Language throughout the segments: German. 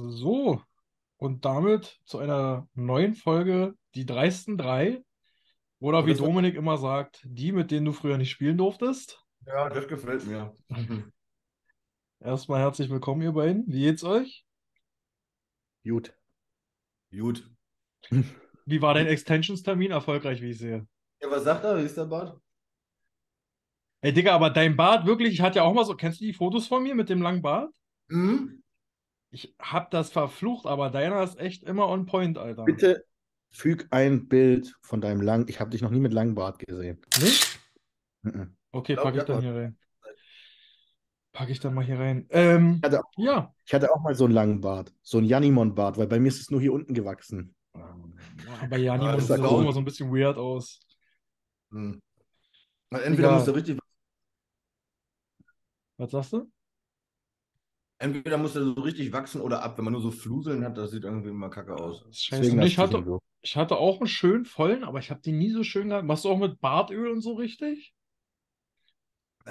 So, und damit zu einer neuen Folge, die dreisten drei. Oder wie Dominik immer sagt, die, mit denen du früher nicht spielen durftest. Ja, das gefällt mir. Erstmal herzlich willkommen, ihr beiden. Wie geht's euch? Gut. Gut. Wie war dein Extensions-Termin? Erfolgreich, wie ich sehe. Ja, was sagt er? Wie ist der Bart? Ey, Digga, aber dein Bart wirklich, ich hatte ja auch mal so, kennst du die Fotos von mir mit dem langen Bart? Mhm. Ich hab das verflucht, aber deiner ist echt immer on point, Alter. Bitte füg ein Bild von deinem lang. Ich habe dich noch nie mit langem Bart gesehen. Nicht? Mhm. Okay, Glaub, pack ich ja, dann aber- hier rein. Pack ich dann mal hier rein. Ähm, Ich hatte, ja. ich hatte auch mal so einen langen Bart. So einen Janimon-Bart, weil bei mir ist es nur hier unten gewachsen. Aber Jani Ah, muss das sieht auch immer so ein bisschen weird aus. Na, Entweder Egal. muss er richtig, Was sagst du? Entweder muss er so richtig wachsen oder ab. Wenn man nur so Fluseln hat, das sieht irgendwie immer kacke aus. Scheiße. Ich hatte, so. ich hatte auch einen schönen vollen, aber ich habe den nie so schön gehabt. Machst du auch mit Bartöl und so richtig?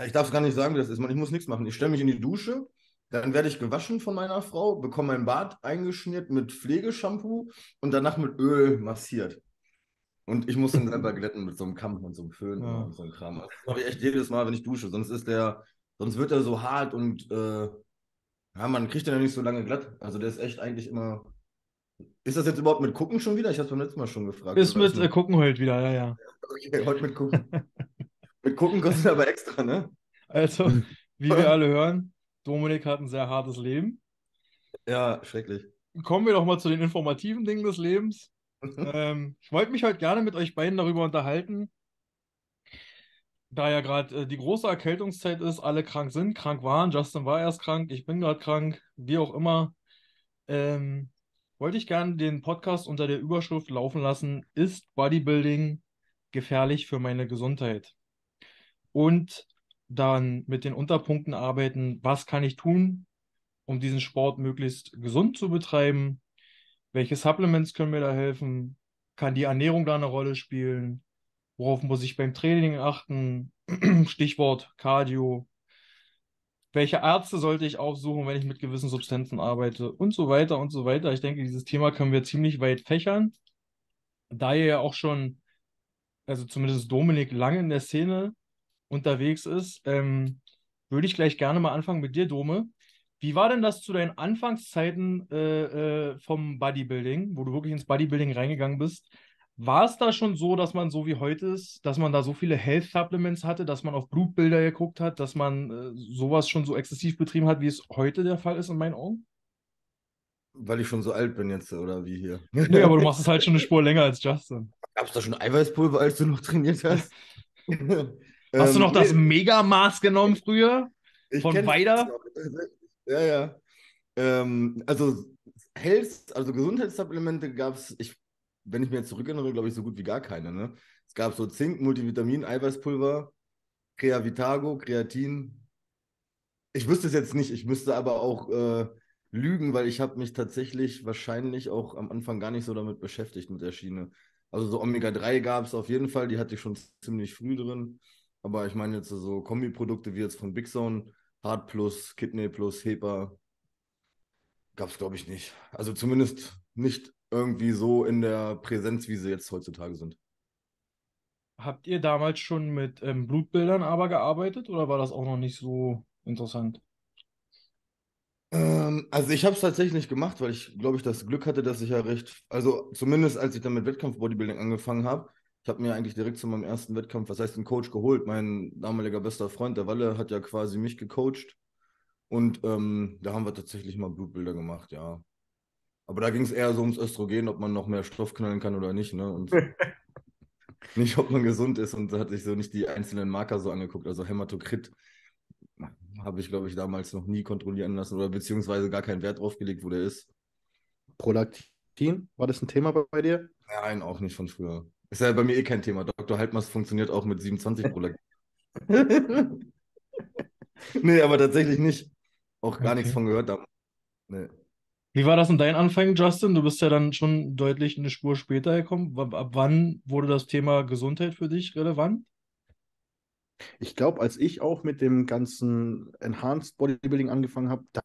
Ich darf es gar nicht sagen, wie das ist. Man, ich muss nichts machen. Ich stelle mich in die Dusche, dann werde ich gewaschen von meiner Frau, bekomme mein Bart eingeschmiert mit Pflegeshampoo und danach mit Öl massiert. Und ich muss dann selber glätten mit so einem Kamm und so einem Föhn Ja. und so einem Kram. Das mache ich echt jedes Mal, wenn ich dusche. Sonst ist der, sonst wird er so hart und äh, ja, man kriegt den ja nicht so lange glatt. Also der ist echt eigentlich immer. Ist das jetzt überhaupt mit Gucken schon wieder? Ich habe es beim letzten Mal schon gefragt. Ist mit äh, Gucken heute wieder, ja, ja. Okay, heute mit Gucken. mit Gucken kostet aber extra, ne? Also, wie wir alle hören, Dominik hat ein sehr hartes Leben. Ja, schrecklich. Kommen wir doch mal zu den informativen Dingen des Lebens. Ähm, ich wollte mich heute gerne mit euch beiden darüber unterhalten, da ja gerade äh, die große Erkältungszeit ist, alle krank sind, krank waren. Justin war erst krank, ich bin gerade krank, wie auch immer. Ähm, wollte ich gerne den Podcast unter der Überschrift laufen lassen: Ist Bodybuilding gefährlich für meine Gesundheit? Und dann mit den Unterpunkten arbeiten, was kann ich tun, um diesen Sport möglichst gesund zu betreiben? Welche Supplements können mir da helfen? Kann die Ernährung da eine Rolle spielen? Worauf muss ich beim Training achten? Stichwort Cardio. Welche Ärzte sollte ich aufsuchen, wenn ich mit gewissen Substanzen arbeite? Und so weiter und so weiter. Ich denke, dieses Thema können wir ziemlich weit fächern. Da ihr ja auch schon, also zumindest Dominik, lange in der Szene unterwegs ist, ähm, würde ich gleich gerne mal anfangen mit dir, Dome. Wie war denn das zu deinen Anfangszeiten äh, äh, vom Bodybuilding, wo du wirklich ins Bodybuilding reingegangen bist? War es da schon so, dass man so wie heute ist, dass man da so viele Health Supplements hatte, dass man auf Blutbilder geguckt hat, dass man äh, sowas schon so exzessiv betrieben hat, wie es heute der Fall ist in meinen Augen? Weil ich schon so alt bin jetzt, oder wie hier? Nee, aber du machst es halt schon eine Spur länger als Justin. Gab es da schon Eiweißpulver, als du noch trainiert hast? Hast du noch das Ähm, nee, Megamaß genommen früher? ich von das Weider? Ja, ja. Ähm, also Health, also Gesundheitssupplemente gab es, ich, wenn ich mir jetzt zurückerinnere, glaube ich, so gut wie gar keine. Ne? Es gab so Zink, Multivitamin, Eiweißpulver, Creavitago, Kreatin. Ich wüsste es jetzt nicht, ich müsste aber auch äh, lügen, weil ich habe mich tatsächlich wahrscheinlich auch am Anfang gar nicht so damit beschäftigt mit der Schiene. Also so Omega-3 gab es auf jeden Fall, die hatte ich schon ziemlich früh drin. Aber ich meine jetzt so Kombiprodukte wie jetzt von Big Zone, Hard Plus, Kidney Plus, HEPA, gab es glaube ich nicht. Also zumindest nicht irgendwie so in der Präsenz, wie sie jetzt heutzutage sind. Habt ihr damals schon mit ähm, Blutbildern aber gearbeitet oder war das auch noch nicht so interessant? Ähm, also ich habe es tatsächlich gemacht, weil ich glaube ich das Glück hatte, dass ich ja recht, also zumindest als ich dann mit Wettkampf-Bodybuilding angefangen habe, ich habe mir eigentlich direkt zu meinem ersten Wettkampf, was heißt einen Coach geholt. Mein damaliger bester Freund, der Walle, hat ja quasi mich gecoacht und ähm, da haben wir tatsächlich mal Blutbilder gemacht, ja. Aber da ging es eher so ums Östrogen, ob man noch mehr Stoff knallen kann oder nicht, ne? Und nicht, ob man gesund ist und da hatte ich so nicht die einzelnen Marker so angeguckt, also Hämatokrit habe ich, glaube ich, damals noch nie kontrollieren lassen oder beziehungsweise gar keinen Wert drauf gelegt, wo der ist. Prolaktin, war das ein Thema bei, dir? Nein, auch nicht von früher. Ist ja bei mir eh kein Thema. Dr. Haltmers funktioniert auch mit 27 Prolaktin. nee, aber tatsächlich nicht. Auch gar Okay. nichts von gehört damals. Nee. Wie war das in deinen Anfängen, Justin? Du bist ja dann schon deutlich eine Spur später gekommen. Ab wann wurde das Thema Gesundheit für dich relevant? Ich glaube, als ich auch mit dem ganzen Enhanced Bodybuilding angefangen habe, da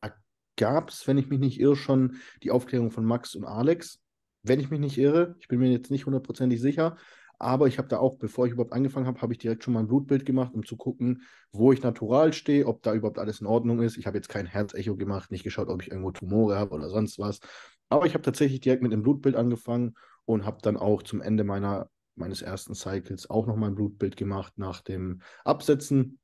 gab es, wenn ich mich nicht irre, schon die Aufklärung von Max und Alex. Wenn ich mich nicht irre, ich bin mir jetzt nicht hundertprozentig sicher, aber ich habe da auch, bevor ich überhaupt angefangen habe, habe ich direkt schon mal ein Blutbild gemacht, um zu gucken, wo ich natural stehe, ob da überhaupt alles in Ordnung ist. Ich habe jetzt kein Herzecho gemacht, nicht geschaut, ob ich irgendwo Tumore habe oder sonst was. Aber ich habe tatsächlich direkt mit dem Blutbild angefangen und habe dann auch zum Ende meiner, meines ersten Cycles auch nochmal ein Blutbild gemacht nach dem Absetzen.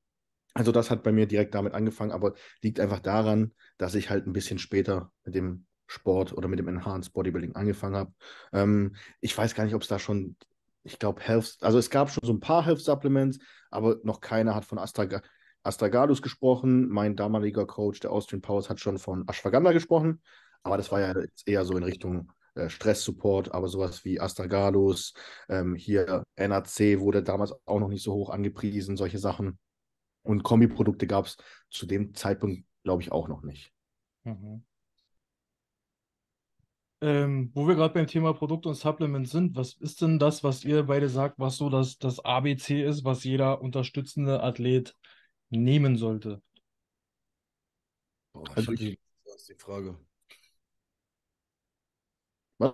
Also das hat bei mir direkt damit angefangen, aber liegt einfach daran, dass ich halt ein bisschen später mit dem Sport oder mit dem Enhanced Bodybuilding angefangen habe. Ähm, ich weiß gar nicht, ob es da schon, ich glaube, Health, also es gab schon so ein paar Health Supplements, aber noch keiner hat von Astraga Astragalus gesprochen. Mein damaliger Coach, der Austrian Powers, hat schon von Ashwagandha gesprochen, aber das war ja eher so in Richtung äh, Stress-Support, aber sowas wie Astragalus, ähm, hier NAC wurde damals auch noch nicht so hoch angepriesen, solche Sachen. Und Kombiprodukte gab es zu dem Zeitpunkt, glaube ich, auch noch nicht. Mhm. Ähm, wo wir gerade beim Thema Produkt und Supplement sind, was ist denn das, was ihr beide sagt, was so das, das ABC ist, was jeder unterstützende Athlet nehmen sollte? Boah, Also ich, ich- das ist die Frage. Was?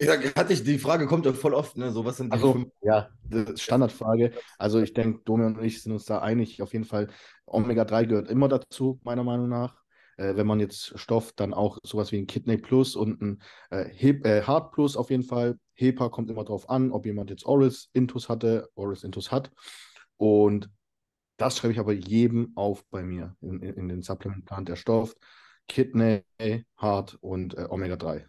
Ja, hatte ich, die Frage kommt ja voll oft, ne? So, was sind die Also, fünf? ja, Standardfrage. Also ich denke, Domian und ich sind uns da einig. Auf jeden Fall, Omega-3 gehört immer dazu, meiner Meinung nach. Äh, wenn man jetzt Stoff, dann auch sowas wie ein Kidney Plus und ein äh, äh, Heart Plus auf jeden Fall. HEPA kommt immer drauf an, ob jemand jetzt Orals Intus hatte, Orals Intus hat. Und das schreibe ich aber jedem auf bei mir in, in, den Supplementplan, der Stoff, Kidney, Heart und äh, Omega-3.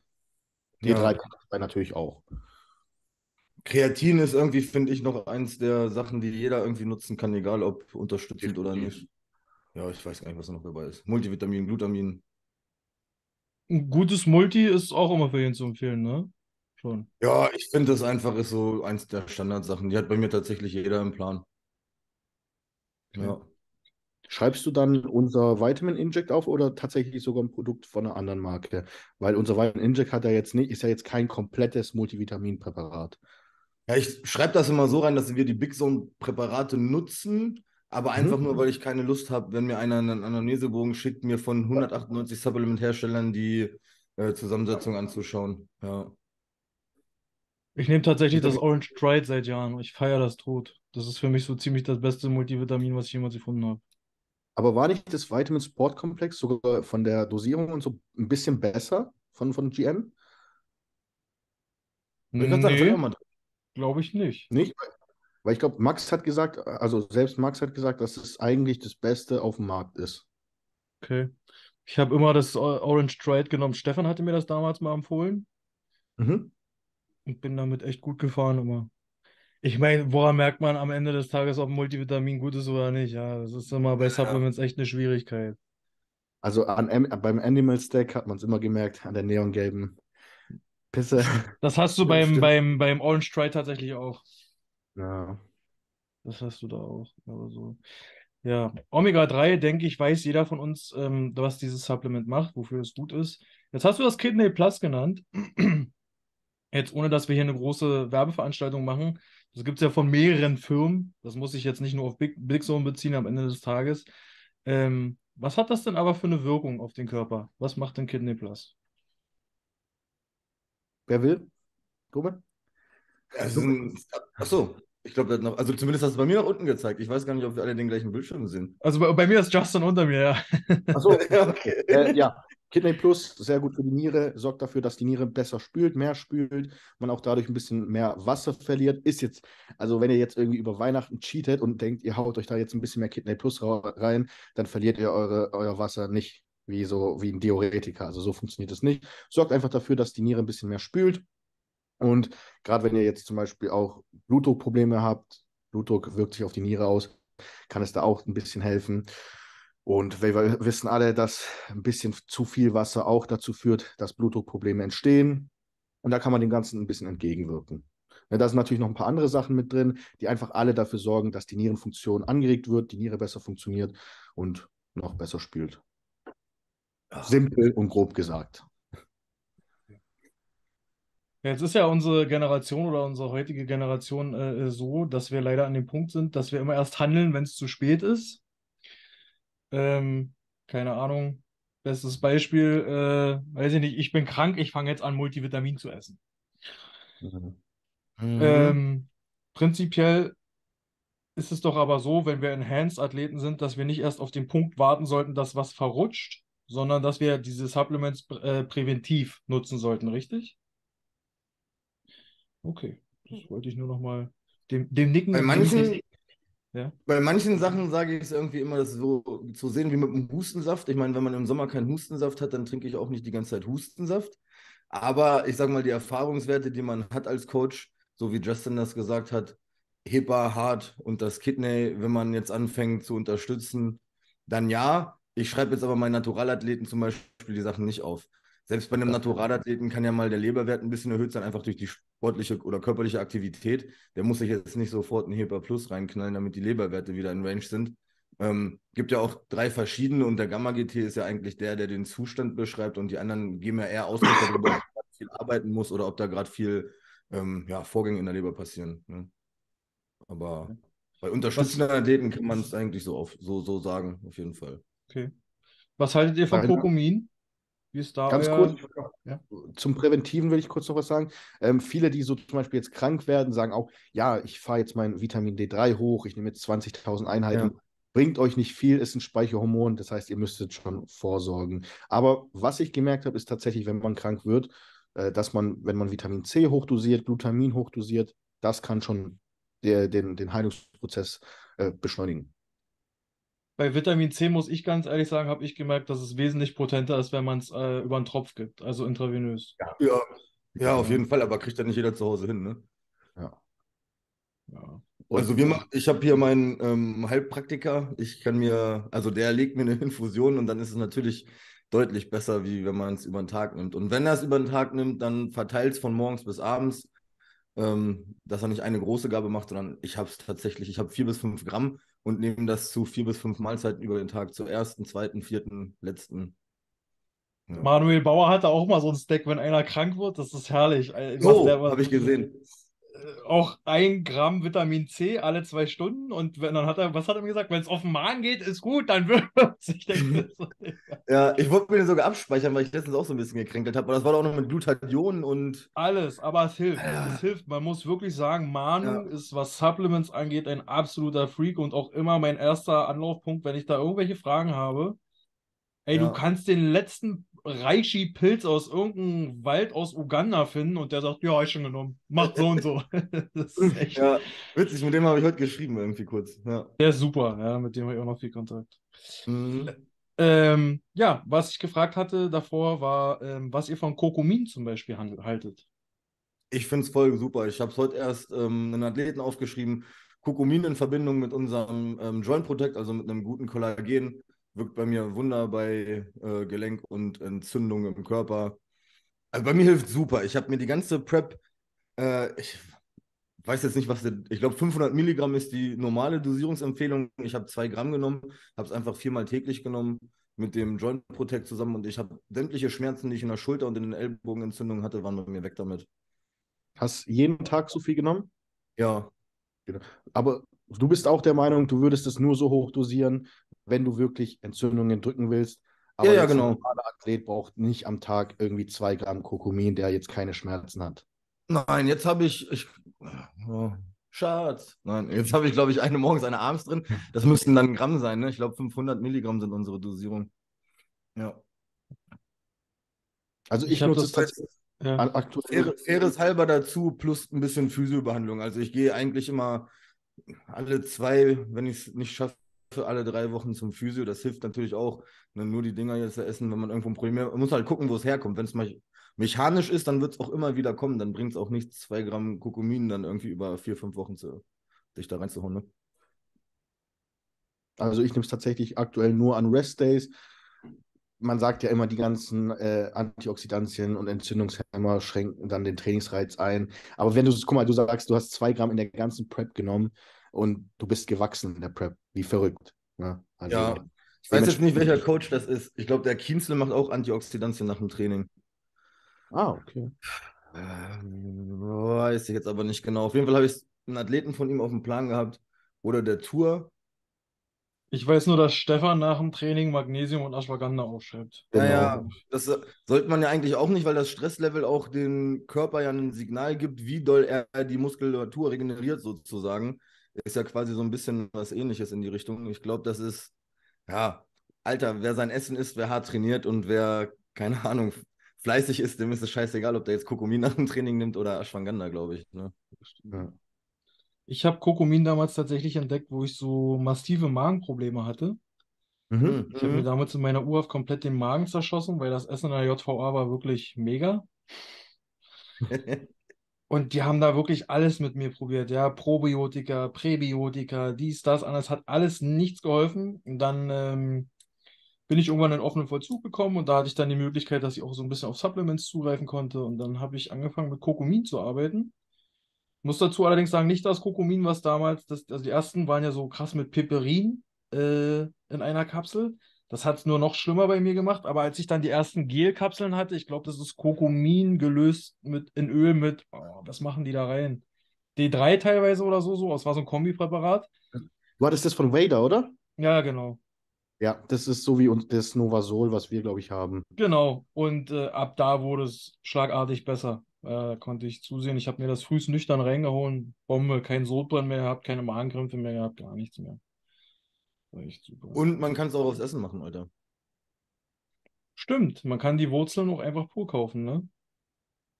D3 Ja. kommt dabei natürlich auch. Kreatin ist irgendwie, finde ich, noch eins der Sachen, die jeder irgendwie nutzen kann, egal ob unterstützend oder nicht. Ja, ich weiß gar nicht, was da noch dabei ist. Multivitamin, Glutamin. Ein gutes Multi ist auch immer für jeden zu empfehlen, ne? Schon. Ja, ich finde das einfach ist so eins der Standardsachen. Die hat bei mir tatsächlich jeder im Plan. Ja. Schreibst du dann unser Vitamin Inject auf oder tatsächlich sogar ein Produkt von einer anderen Marke? Weil unser Vitamin Inject hat ja jetzt nicht, ist ja jetzt kein komplettes Multivitaminpräparat. Ja, ich schreibe das immer so rein, dass wir die Big Zone-Präparate nutzen, aber einfach Mhm. nur, weil ich keine Lust habe, wenn mir einer einen Anamnesebogen schickt, mir von 198 Supplement-Herstellern die äh, Zusammensetzung anzuschauen. Ja. Ich nehme tatsächlich das Orange Stride seit Jahren. Ich feiere das tot. Das ist für mich so ziemlich das beste Multivitamin, was ich jemals gefunden habe. Aber war nicht das Vitamin Sport Komplex sogar von der Dosierung und so ein bisschen besser von, von GM? Ich Nee, glaube ich nicht. Nicht? Weil ich glaube, Max hat gesagt, also selbst Max hat gesagt, dass es eigentlich das Beste auf dem Markt ist. Okay. Ich habe immer das Orange Stride genommen. Stefan hatte mir das damals mal empfohlen Mhm. und bin damit echt gut gefahren immer. Ich meine, woran merkt man am Ende des Tages, ob ein Multivitamin gut ist oder nicht? Ja, das ist immer bei Ja. Supplements echt eine Schwierigkeit. Also an, beim Animal Stack hat man es immer gemerkt, an der neongelben Pisse. Das hast du Ja, beim, beim, beim Orange Stride tatsächlich auch. Ja. Das hast du da auch. Aber so. Ja, Omega-3, denke ich, weiß jeder von uns, ähm, was dieses Supplement macht, wofür es gut ist. Jetzt hast du das Kidney Plus genannt. Jetzt, ohne dass wir hier eine große Werbeveranstaltung machen. Das gibt es ja von mehreren Firmen. Das muss ich jetzt nicht nur auf Big, Big Zone beziehen am Ende des Tages. Ähm, was hat das denn aber für eine Wirkung auf den Körper? Was macht denn Kidney Plus? Wer will? Ist ein, achso, ich glaube, noch, also zumindest hast du bei mir nach unten gezeigt. Ich weiß gar nicht, ob wir alle den gleichen Bildschirm sehen. Also bei, bei mir ist Justin unter mir, ja. Achso, Ja, okay. äh, ja. Kidney Plus, sehr gut für die Niere, sorgt dafür, dass die Niere besser spült, mehr spült, man auch dadurch ein bisschen mehr Wasser verliert. Ist jetzt, also wenn ihr jetzt irgendwie über Weihnachten cheatet und denkt, ihr haut euch da jetzt ein bisschen mehr Kidney Plus rein, dann verliert ihr eure, euer Wasser nicht wie so wie ein Diuretiker. Also so funktioniert es nicht. Sorgt einfach dafür, dass die Niere ein bisschen mehr spült. Und gerade wenn ihr jetzt zum Beispiel auch Blutdruckprobleme habt, Blutdruck wirkt sich auf die Niere aus, kann es da auch ein bisschen helfen. Und wir wissen alle, dass ein bisschen zu viel Wasser auch dazu führt, dass Blutdruckprobleme entstehen. Und da kann man dem Ganzen ein bisschen entgegenwirken. Ja, Da sind natürlich noch ein paar andere Sachen mit drin, die einfach alle dafür sorgen, dass die Nierenfunktion angeregt wird, die Niere besser funktioniert und noch besser spült. Simpel und grob gesagt. Jetzt ist ja unsere Generation oder unsere heutige Generation äh, so, dass wir leider an dem Punkt sind, dass wir immer erst handeln, wenn es zu spät ist. Ähm, keine Ahnung. Bestes Beispiel, äh, weiß ich nicht, ich bin krank, ich fange jetzt an, Multivitamin zu essen. Mhm. Ähm, prinzipiell ist es doch aber so, wenn wir Enhanced-Athleten sind, dass wir nicht erst auf den Punkt warten sollten, dass was verrutscht, sondern dass wir diese Supplements äh, präventiv nutzen sollten, richtig? Okay, das wollte ich nur noch mal dem, dem Nicken. Bei manchen, Ja. bei manchen Sachen sage ich es irgendwie immer, das so zu sehen wie mit dem Hustensaft. Ich meine, wenn man im Sommer keinen Hustensaft hat, dann trinke ich auch nicht die ganze Zeit Hustensaft. Aber ich sage mal, die Erfahrungswerte, die man hat als Coach, so wie Justin das gesagt hat, Hepa, Hart und das Kidney, wenn man jetzt anfängt zu unterstützen, dann ja. Ich schreibe jetzt aber meinen Naturalathleten zum Beispiel die Sachen nicht auf. Selbst bei einem Naturalathleten kann ja mal der Leberwert ein bisschen erhöht sein, einfach durch die sportliche oder körperliche Aktivität. Der muss sich jetzt nicht sofort ein Hepa Plus reinknallen, damit die Leberwerte wieder in Range sind. Ähm, gibt ja auch drei verschiedene und der Gamma-GT ist ja eigentlich der, der den Zustand beschreibt und die anderen geben ja eher darüber, ob da viel arbeiten muss oder ob da gerade viel ähm, ja, Vorgänge in der Leber passieren. Ne? Aber bei unterstützenden Athleten kann man es eigentlich so, auf, so, so sagen, auf jeden Fall. Okay. Was haltet ihr von. Kokumin? Ganz kurz, Ja. zum Präventiven will ich kurz noch was sagen. Ähm, viele, die so zum Beispiel jetzt krank werden, sagen auch, ja, ich fahre jetzt mein Vitamin D3 hoch, ich nehme jetzt 20.000 Einheiten. Bringt euch nicht viel, ist ein Speicherhormon, das heißt, ihr müsstet schon vorsorgen. Aber was ich gemerkt habe, ist tatsächlich, wenn man krank wird, äh, dass man, wenn man Vitamin C hochdosiert, Glutamin hochdosiert, das kann schon der, den, den Heilungsprozess äh, beschleunigen. Bei Vitamin C muss ich ganz ehrlich sagen, habe ich gemerkt, dass es wesentlich potenter ist, wenn man es äh, über einen Tropf gibt, also intravenös. Ja, ja, auf jeden Fall, aber kriegt ja nicht jeder zu Hause hin, ne? Ja. Ja. Also wir machen, ich habe hier meinen ähm, Heilpraktiker. Ich kann mir, also der legt mir eine Infusion und dann ist es natürlich deutlich besser, wie wenn man es über den Tag nimmt. Und wenn er es über den Tag nimmt, dann verteilt es von morgens bis abends, ähm, dass er nicht eine große Gabe macht, sondern ich habe es tatsächlich, ich habe vier bis fünf Gramm und nehme das zu vier bis fünf Mahlzeiten über den Tag, zur ersten, zweiten, vierten, letzten. Ja. Manuel Bauer hatte auch mal so ein Stack, wenn einer krank wird, das ist herrlich. Mal- habe ich gesehen. Auch ein Gramm Vitamin C alle zwei Stunden und wenn dann hat er, was hat er mir gesagt? Wenn es auf den Magen geht, ist gut, dann wird es. Ich denke, so, Ja, ich wollte mir den sogar abspeichern, weil ich letztens auch so ein bisschen gekränkelt habe. Aber das war doch auch noch mit Glutathion und alles, aber es hilft. Ja. Es hilft. Man muss wirklich sagen, Manu Ja. ist, was Supplements angeht, ein absoluter Freak und auch immer mein erster Anlaufpunkt, wenn ich da irgendwelche Fragen habe. Ey, Ja. du kannst den letzten Reishi-Pilz aus irgendeinem Wald aus Uganda finden und der sagt, ja, ich schon genommen. Macht so und so. Das ist echt. ja, witzig, mit dem habe ich heute geschrieben irgendwie kurz. Ja. Der ist super, ja, mit dem habe ich auch noch viel Kontakt. Mhm. Ähm, ja, was ich gefragt hatte davor war, ähm, was ihr von Kokumin zum Beispiel haltet. Ich finde es voll super. Ich habe es heute erst ähm, einen Athleten aufgeschrieben. Kokumin in Verbindung mit unserem ähm, Joint Protect, also mit einem guten Kollagen, wirkt bei mir Wunder bei äh, Gelenk und Entzündungen im Körper. Also bei mir hilft super. Ich habe mir die ganze Prep, äh, ich weiß jetzt nicht, was, der, ich glaube 500 Milligramm ist die normale Dosierungsempfehlung. Ich habe zwei Gramm genommen, habe es einfach viermal täglich genommen mit dem Joint Protect zusammen und ich habe sämtliche Schmerzen, die ich in der Schulter und in den Ellbogenentzündungen hatte, waren bei mir weg damit. Hast jeden Tag so viel genommen? Ja, Aber du bist auch der Meinung, du würdest es nur so hoch dosieren, wenn du wirklich Entzündungen drücken willst. Aber Ja, ja, jetzt ein genau. normaler Athlet braucht nicht am Tag irgendwie zwei Gramm Kokumin, der jetzt keine Schmerzen hat. Nein, jetzt habe ich, ich oh, Schatz. Nein, jetzt habe ich, glaube ich, eine morgens, eine abends drin. Das müssten dann Gramm sein, ne? Ich glaube, 500 Milligramm sind unsere Dosierung. Ja. Also ich, Ich nutze das es tatsächlich Ja. aktuell. Fair, faires halber dazu, plus ein bisschen Physiobehandlung. Also ich gehe eigentlich immer alle zwei, wenn ich es nicht schaffe, alle drei Wochen zum Physio. Das hilft natürlich auch. Ne, nur die Dinger jetzt essen, wenn man irgendwo ein Problem hat. Man muss halt gucken, wo es herkommt. Wenn es mechanisch ist, dann wird es auch immer wieder kommen. Dann bringt es auch nichts, zwei Gramm Kokumin dann irgendwie über vier, fünf Wochen zu, sich da reinzuhauen. Ne? Also ich nehme es tatsächlich aktuell nur an Rest-Days. Man sagt ja immer, die ganzen äh, Antioxidantien und Entzündungshemmer schränken dann den Trainingsreiz ein. Aber wenn du, guck mal, du sagst, du hast zwei Gramm in der ganzen Prep genommen und du bist gewachsen in der Prep. Wie verrückt. Ne? Also, Ja. Ich weiß jetzt nicht, welcher Coach das ist. Ich glaube, der Kienzle macht auch Antioxidantien nach dem Training. Ah, okay. Ähm, Weiß ich jetzt aber nicht genau. Auf jeden Fall habe ich einen Athleten von ihm auf dem Plan gehabt oder der Tour. Ich weiß nur, dass Stefan nach dem Training Magnesium und Ashwagandha aufschreibt. Ja, Genau. ja, das äh, sollte man ja eigentlich auch nicht, weil das Stresslevel auch dem Körper ja ein Signal gibt, wie doll er die Muskulatur regeneriert sozusagen. Ist ja quasi so ein bisschen was ähnliches in die Richtung. Ich glaube, das ist, ja, Alter, wer sein Essen isst, wer hart trainiert und wer, keine Ahnung, fleißig ist, dem ist es scheißegal, ob der jetzt Kokomin nach dem Training nimmt oder Ashwagandha, glaube ich. Ne? Ja. Ich habe Kokomin damals tatsächlich entdeckt, wo ich so massive Magenprobleme hatte. Mhm. Ich habe mir damals in meiner U-Haft komplett den Magen zerschossen, weil das Essen in der JVA war wirklich mega. Und die haben da wirklich alles mit mir probiert, ja, Probiotika, Präbiotika, dies, das, anders, hat alles nichts geholfen. Und dann ähm, bin ich irgendwann in offenen Vollzug gekommen und da hatte ich dann die Möglichkeit, dass ich auch so ein bisschen auf Supplements zugreifen konnte. Und dann habe ich angefangen mit Kokomin zu arbeiten. Muss dazu allerdings sagen, nicht das Kokomin, was damals, das, also die ersten waren ja so krass mit Piperin äh, in einer Kapsel. Das hat es nur noch schlimmer bei mir gemacht. Aber als ich dann die ersten Gelkapseln hatte, ich glaube, das ist Kokomin gelöst mit, in Öl mit, oh, was machen die da rein? D3 teilweise oder so, so. Das war so ein Kombipräparat. Du hattest das von Vader, oder? Ja, genau. Ja, das ist so wie das Novasol, was wir, glaube ich, haben. Genau. Und äh, ab da wurde es schlagartig besser. Äh, konnte ich zusehen. Ich habe mir das frühst nüchtern reingehauen. Bombe, kein Sodbrennen mehr gehabt, keine Magenkrämpfe mehr gehabt, gar nichts mehr. Echt super. Und man kann es auch aufs Essen machen, Alter. Stimmt, man kann die Wurzeln auch einfach pur kaufen, ne?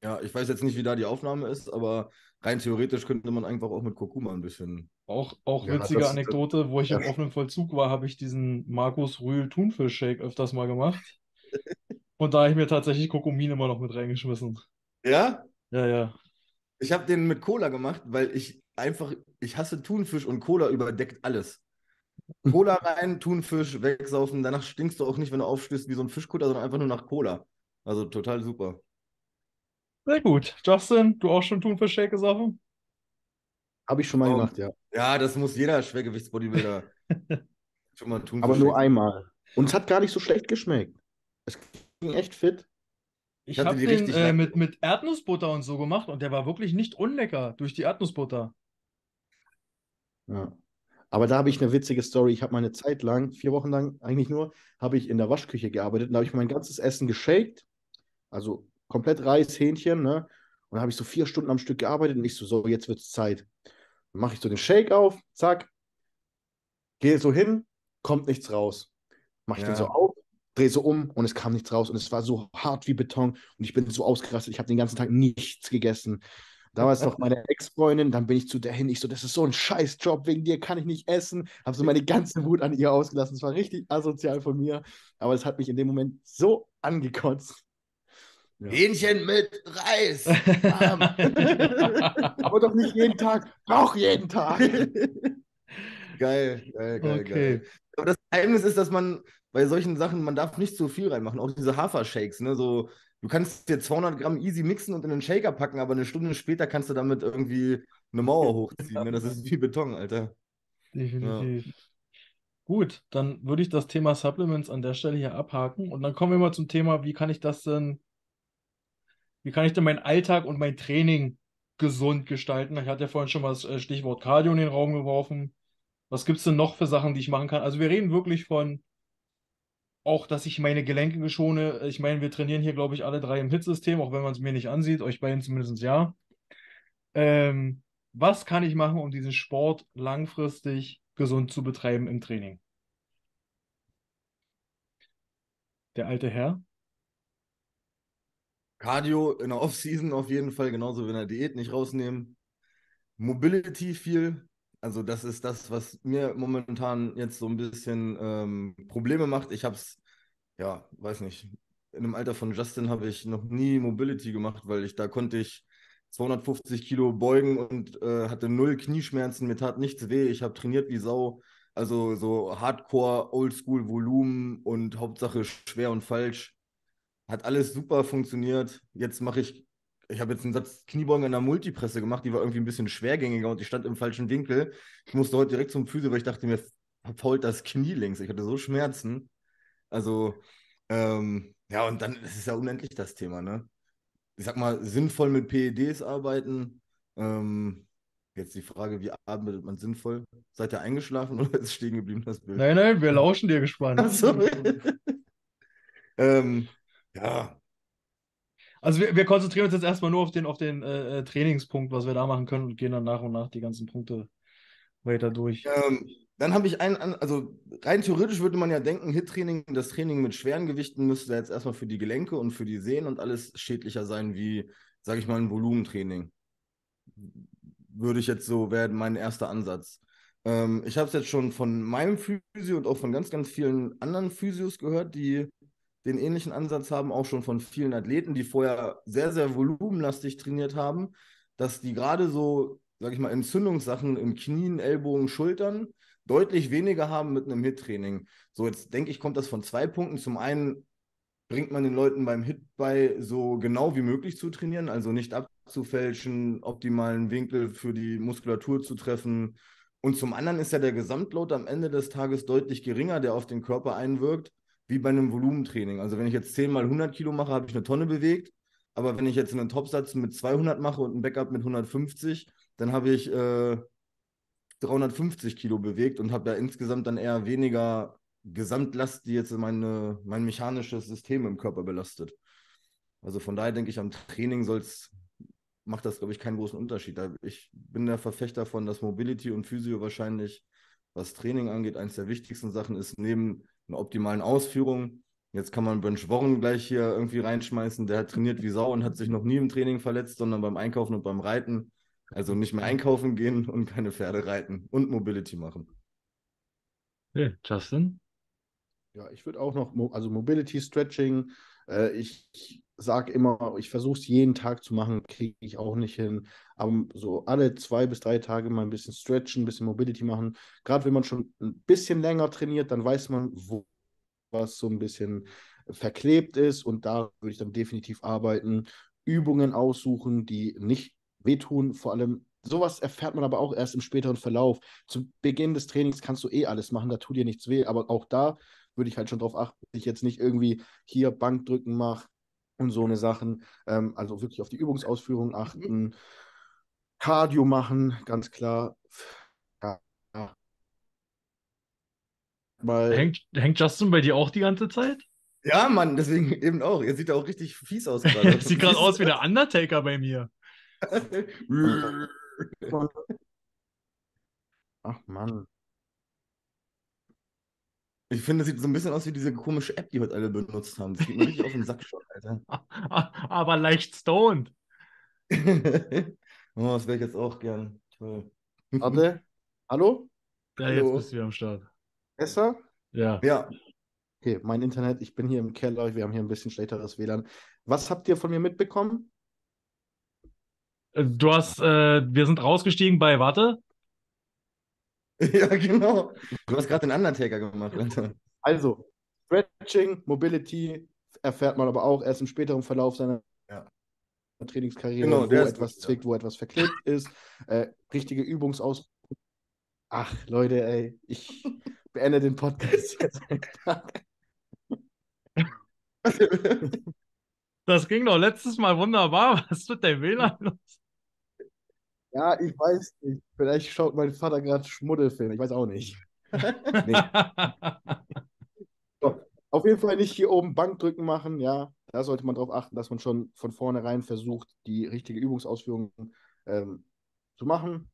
Ja, ich weiß jetzt nicht, wie da die Aufnahme ist, aber rein theoretisch könnte man einfach auch mit Kurkuma ein bisschen. Auch, auch Ja, witzige das- Anekdote, wo ich im ja. offenen Vollzug war, habe ich diesen Markus Rühl Thunfisch-Shake öfters mal gemacht. Und da habe ich mir tatsächlich Kokomin immer noch mit reingeschmissen. Ja? Ja, ja. Ich habe den mit Cola gemacht, weil ich einfach, ich hasse Thunfisch und Cola überdeckt alles. Cola rein, Thunfisch, wegsaufen, danach stinkst du auch nicht, wenn du aufstößt wie so ein Fischkutter, sondern einfach nur nach Cola. Also total super. Sehr gut. Justin, du auch schon Thunfisch-Shake gesoffen? Habe ich schon mal Oh. gemacht, ja. Ja, das muss jeder Schwergewichtsbodybuilder schon mal Thunfisch. Aber nur einmal. Und es hat gar nicht so schlecht geschmeckt. Es ging echt fit. Ich habe die den richtig äh, mit, mit Erdnussbutter und so gemacht und der war wirklich nicht unlecker durch die Erdnussbutter. Ja. Aber da habe ich eine witzige Story. Ich habe meine Zeit lang, vier Wochen lang eigentlich nur, habe ich in der Waschküche gearbeitet und da habe ich mein ganzes Essen geshakt. Also komplett Reis, Hähnchen, ne? Und da habe ich so vier Stunden am Stück gearbeitet und ich so, so, jetzt wird es Zeit. Dann mache ich so den Shake auf, zack, gehe so hin, kommt nichts raus. Mache ich den Ja. so auf, drehe so um und es kam nichts raus und es war so hart wie Beton und ich bin so ausgerastet, ich habe den ganzen Tag nichts gegessen. Damals noch meine Ex-Freundin, dann bin ich zu der hin, ich so, das ist so ein Scheißjob, wegen dir kann ich nicht essen. Habe so meine ganze Wut an ihr ausgelassen. Es war richtig asozial von mir, aber es hat mich in dem Moment so angekotzt. Ja. Hähnchen mit Reis. Aber doch nicht jeden Tag, auch jeden Tag. Geil, geil, geil, Okay. geil. Aber das Geheimnis ist, dass man bei solchen Sachen, man darf nicht zu viel reinmachen. Auch diese Hafershakes, ne? So, du kannst dir 200 Gramm easy mixen und in den Shaker packen, aber eine Stunde später kannst du damit irgendwie eine Mauer hochziehen. Ne? Das ist wie Beton, Alter. Definitiv. Gut, dann würde ich das Thema Supplements an der Stelle hier abhaken und dann kommen wir mal zum Thema, wie kann ich das denn, wie kann ich denn meinen Alltag und mein Training gesund gestalten? Ich hatte ja vorhin schon mal das äh, Stichwort Cardio in den Raum geworfen. Was gibt es denn noch für Sachen, die ich machen kann? Also wir reden wirklich von auch, dass ich meine Gelenke geschone. Ich meine, wir trainieren hier, glaube ich, alle drei im HIT-System, auch wenn man es mir nicht ansieht, euch beiden zumindest ja. Ähm, was kann ich machen, um diesen Sport langfristig gesund zu betreiben im Training? Der alte Herr? Cardio in der Offseason auf jeden Fall, genauso wie in der Diät nicht rausnehmen. Mobility viel. Also das ist das, was mir momentan jetzt so ein bisschen ähm, Probleme macht. Ich habe es, ja, weiß nicht, in dem Alter von Justin habe ich noch nie Mobility gemacht, weil ich da konnte ich 250 Kilo beugen und äh, hatte null Knieschmerzen, mir tat nichts weh. Ich habe trainiert wie Sau. Also so Hardcore, Oldschool Volumen und Hauptsache schwer und falsch. Hat alles super funktioniert. Jetzt mache ich, ich habe jetzt einen Satz Kniebeugen in der Multipresse gemacht, die war irgendwie ein bisschen schwergängiger und die stand im falschen Winkel. Ich musste heute direkt zum Physio, weil ich dachte mir, verfault das Knie links. Ich hatte so Schmerzen. Also, ähm, ja, und dann ist ja unendlich das Thema, ne? Ich sag mal, sinnvoll mit PEDs arbeiten. Ähm, Jetzt die Frage, wie atmet man sinnvoll? Seid ihr eingeschlafen oder ist es stehen geblieben, das Bild? Nein, nein, wir lauschen dir gespannt. Ach so. ähm, ja, Also wir, wir konzentrieren uns jetzt erstmal nur auf den, auf den äh, äh, Trainingspunkt, was wir da machen können und gehen dann nach und nach die ganzen Punkte weiter durch. Ähm, dann habe ich einen, also rein theoretisch würde man ja denken, HIT-Training, das Training mit schweren Gewichten müsste jetzt erstmal für die Gelenke und für die Sehnen und alles schädlicher sein wie, sage ich mal, ein Volumentraining. Würde ich jetzt so, wäre mein erster Ansatz. Ähm, ich habe es jetzt schon von meinem Physio und auch von ganz, ganz vielen anderen Physios gehört, die den ähnlichen Ansatz haben, auch schon von vielen Athleten, die vorher sehr, sehr volumenlastig trainiert haben, dass die gerade so, sage ich mal, Entzündungssachen im Knien, Ellbogen, Schultern deutlich weniger haben mit einem HIT-Training. So, jetzt denke ich, kommt das von zwei Punkten. Zum einen bringt man den Leuten beim HIT bei, so genau wie möglich zu trainieren, also nicht abzufälschen, optimalen Winkel für die Muskulatur zu treffen. Und zum anderen ist ja der Gesamtload am Ende des Tages deutlich geringer, der auf den Körper einwirkt, wie bei einem Volumentraining. Also wenn ich jetzt 10 mal 100 Kilo mache, habe ich eine Tonne bewegt. Aber wenn ich jetzt einen Topsatz mit 200 mache und einen Backup mit 150, dann habe ich äh, 350 Kilo bewegt und habe da insgesamt dann eher weniger Gesamtlast, die jetzt meine, mein mechanisches System im Körper belastet. Also von daher denke ich, am Training soll's, macht das, glaube ich, keinen großen Unterschied. Ich bin der Verfechter von, dass Mobility und Physio wahrscheinlich, was Training angeht, eines der wichtigsten Sachen ist, neben einer optimalen Ausführung. Jetzt kann man Bench Warren gleich hier irgendwie reinschmeißen. Der hat trainiert wie Sau und hat sich noch nie im Training verletzt, sondern beim Einkaufen und beim Reiten. Also nicht mehr einkaufen gehen und keine Pferde reiten und Mobility machen. Okay, Justin? Ja, ich würde auch noch, also Mobility, Stretching, äh, ich sage immer, ich versuche es jeden Tag zu machen, kriege ich auch nicht hin. Aber so alle zwei bis drei Tage mal ein bisschen stretchen, ein bisschen Mobility machen. Gerade wenn man schon ein bisschen länger trainiert, dann weiß man, wo was so ein bisschen verklebt ist und da würde ich dann definitiv arbeiten. Übungen aussuchen, die nicht wehtun, vor allem. Sowas erfährt man aber auch erst im späteren Verlauf. Zu Beginn des Trainings kannst du eh alles machen, da tut dir nichts weh, aber auch da würde ich halt schon darauf achten, dass ich jetzt nicht irgendwie hier Bankdrücken mache und so eine Sachen. Ähm, also wirklich auf die Übungsausführung achten. Cardio machen, ganz klar. Ja. Mal, Hängt, hängt Justin bei dir auch die ganze Zeit? Ja, Mann, deswegen eben auch. Er sieht ja auch richtig fies aus gerade. Sieht gerade aus wie der Undertaker bei mir. ach Mann. Ich finde, das sieht so ein bisschen aus wie diese komische App, die heute alle benutzt haben. Das geht mir richtig auf den Sack schon, Alter. Aber leicht stoned. oh, das wäre ich jetzt auch gern. Toll. Warte. Hallo? Ja, jetzt Hallo. bist du wieder am Start. Besser? Ja. Ja, Okay, mein Internet, ich bin hier im Keller, wir haben hier ein bisschen schlechteres WLAN. Was habt ihr von mir mitbekommen? Äh, Du hast, äh, wir sind rausgestiegen bei, warte, ja, genau. Du hast gerade den Undertaker gemacht, Alter. Also, Stretching, Mobility erfährt man aber auch erst im späteren Verlauf seiner Ja. Trainingskarriere, Genau, wo der ist etwas gut, ja. zwickt, wo etwas verklebt ist. Äh, richtige Übungsaus. Ach, Leute, ey, ich beende den Podcast jetzt das ging doch letztes Mal wunderbar. Was mit deinem WLAN los? Ja, ich weiß nicht. Vielleicht schaut mein Vater gerade Schmuddelfilm, ich weiß auch nicht. Auf jeden Fall nicht hier oben Bankdrücken machen, ja. Da sollte man darauf achten, dass man schon von vornherein versucht, die richtige Übungsausführung ähm, zu machen.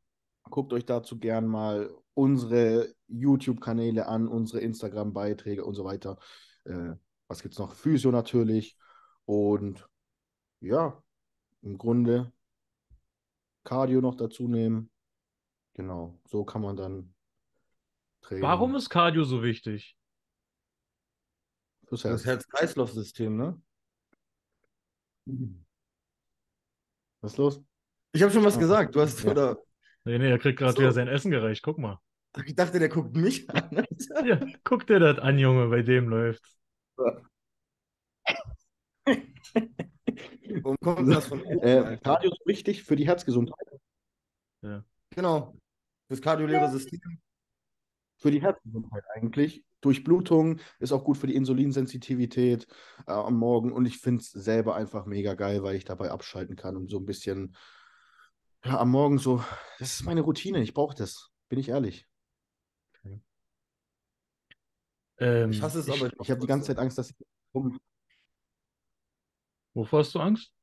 Guckt euch dazu gern mal unsere YouTube-Kanäle an, unsere Instagram-Beiträge und so weiter. Äh, was gibt es noch? Physio natürlich. Und ja, im Grunde Cardio noch dazu nehmen. Genau, so kann man dann trainieren. Warum ist Cardio so wichtig? Fürs Das Herz. Herz-Kreislauf-System, ne? Was ist los? Ich habe schon was Ah, gesagt. Du hast, ja. oder Nee, nee, er kriegt gerade So. wieder sein Essen gereicht. Guck mal. Ich dachte, der guckt mich an. Ja, guck dir das an, Junge, bei dem läuft's. Warum kommt das von oben? Äh? Cardio ist wichtig für die Herzgesundheit. Genau. Das kardiolehre System. Für die Herzgesundheit eigentlich. Durchblutung ist auch gut für die Insulinsensitivität äh, am Morgen und ich finde es selber einfach mega geil, weil ich dabei abschalten kann und so ein bisschen Ja, am Morgen so, das ist meine Routine, ich brauche das, bin ich ehrlich. Ähm, Ich hasse es aber. Ich habe die ganze Zeit Angst, dass ich Wovor hast du Angst?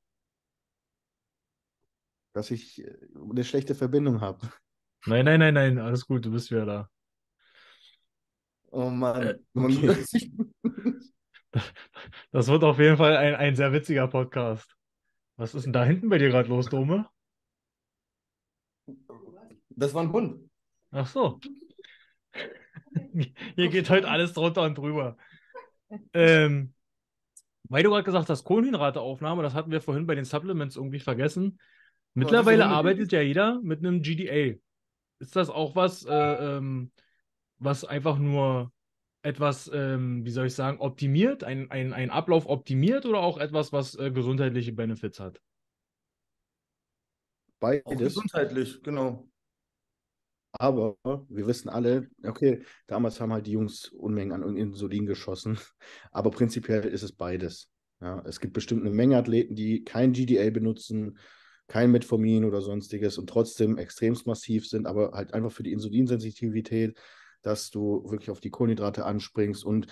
dass ich äh, eine schlechte Verbindung habe. Nein, nein, nein, nein, alles gut, du bist wieder da. Oh Mann. Äh, Man- okay. Das wird auf jeden Fall ein, ein sehr witziger Podcast. Was ist denn da hinten bei dir gerade los, Dome? Das war ein Hund. Ach so. Hier geht heute alles drunter und drüber. Ähm, weil du gerade gesagt hast, Kohlenhydrateaufnahme, das hatten wir vorhin bei den Supplements irgendwie vergessen. Mittlerweile Hunde- arbeitet ja jeder mit einem GDA. Ist das auch was, äh, ähm, was einfach nur etwas, ähm, wie soll ich sagen, optimiert, ein, ein, ein Ablauf optimiert oder auch etwas, was äh, gesundheitliche Benefits hat? Auch Beides. gesundheitlich, genau. Aber wir wissen alle, okay, damals haben halt die Jungs Unmengen an Insulin geschossen, aber prinzipiell ist es beides. Ja, es gibt bestimmt eine Menge Athleten, die kein GDA benutzen, kein Metformin oder sonstiges und trotzdem extremst massiv sind, aber halt einfach für die Insulinsensitivität, dass du wirklich auf die Kohlenhydrate anspringst und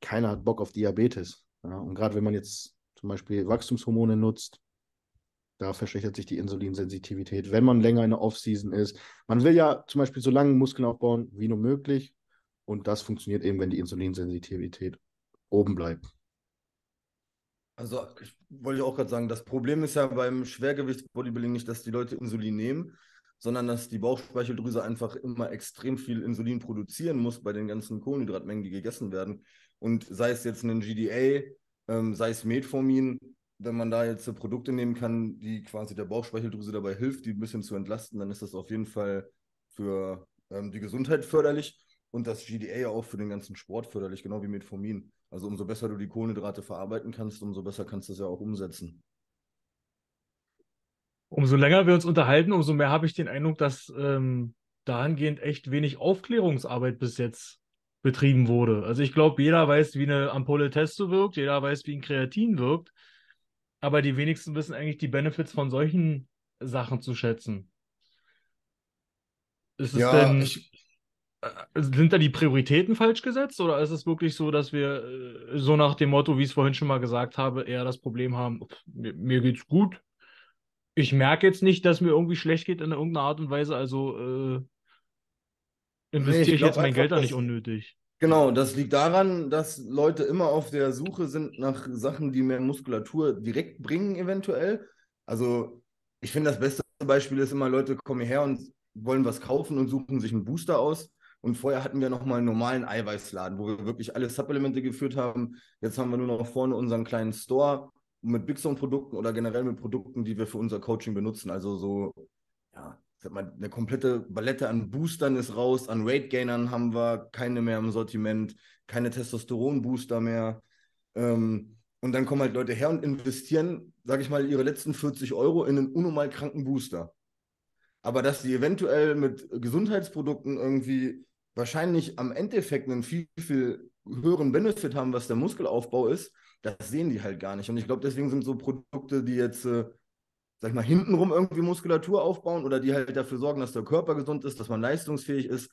keiner hat Bock auf Diabetes. Ja, und gerade wenn man jetzt zum Beispiel Wachstumshormone nutzt, da verschlechtert sich die Insulinsensitivität, wenn man länger in der Off-Season ist. Man will ja zum Beispiel so lange Muskeln aufbauen wie nur möglich. Und das funktioniert eben, wenn die Insulinsensitivität oben bleibt. Also, ich wollte auch gerade sagen, das Problem ist ja beim Schwergewichtsbodybuilding nicht, dass die Leute Insulin nehmen, sondern dass die Bauchspeicheldrüse einfach immer extrem viel Insulin produzieren muss bei den ganzen Kohlenhydratmengen, die gegessen werden. Und sei es jetzt ein GDA, ähm, sei es Metformin, wenn man da jetzt so Produkte nehmen kann, die quasi der Bauchspeicheldrüse dabei hilft, die ein bisschen zu entlasten, dann ist das auf jeden Fall für ähm, die Gesundheit förderlich und das GDA auch für den ganzen Sport förderlich, genau wie Metformin. Also umso besser du die Kohlenhydrate verarbeiten kannst, umso besser kannst du es ja auch umsetzen. Umso länger wir uns unterhalten, umso mehr habe ich den Eindruck, dass ähm, dahingehend echt wenig Aufklärungsarbeit bis jetzt betrieben wurde. Also ich glaube, jeder weiß, wie eine Ampulle Testo wirkt, jeder weiß, wie ein Kreatin wirkt, aber die wenigsten wissen eigentlich die Benefits von solchen Sachen zu schätzen. Ist es Ja, denn, ich, äh, sind da die Prioritäten falsch gesetzt oder ist es wirklich so, dass wir äh, so nach dem Motto, wie ich es vorhin schon mal gesagt habe, eher das Problem haben, pff, mir, mir geht's gut. Ich merke jetzt nicht, dass mir irgendwie schlecht geht in irgendeiner Art und Weise, also äh, investiere ich ich, glaub jetzt mein einfach, Geld da nicht unnötig. Genau, das liegt daran, dass Leute immer auf der Suche sind nach Sachen, die mehr Muskulatur direkt bringen, eventuell. Also, ich finde, das beste Beispiel ist immer, Leute kommen hierher und wollen was kaufen und suchen sich einen Booster aus. Und vorher hatten wir nochmal einen normalen Eiweißladen, wo wir wirklich alle Supplemente geführt haben. Jetzt haben wir nur noch vorne unseren kleinen Store mit Big Zone-Produkten oder generell mit Produkten, die wir für unser Coaching benutzen. Also so, ja, eine komplette Palette an Boostern ist raus, an Weight-Gainern haben wir keine mehr im Sortiment, keine Testosteron-Booster mehr. Ähm, und dann kommen halt Leute her und investieren, sage ich mal, ihre letzten 40 Euro in einen unnormal kranken Booster. Aber dass die eventuell mit Gesundheitsprodukten irgendwie wahrscheinlich am Endeffekt einen viel, viel höheren Benefit haben, was der Muskelaufbau ist, das sehen die halt gar nicht. Und ich glaube, deswegen sind so Produkte, die jetzt, äh, sag ich mal, hintenrum irgendwie Muskulatur aufbauen oder die halt dafür sorgen, dass der Körper gesund ist, dass man leistungsfähig ist,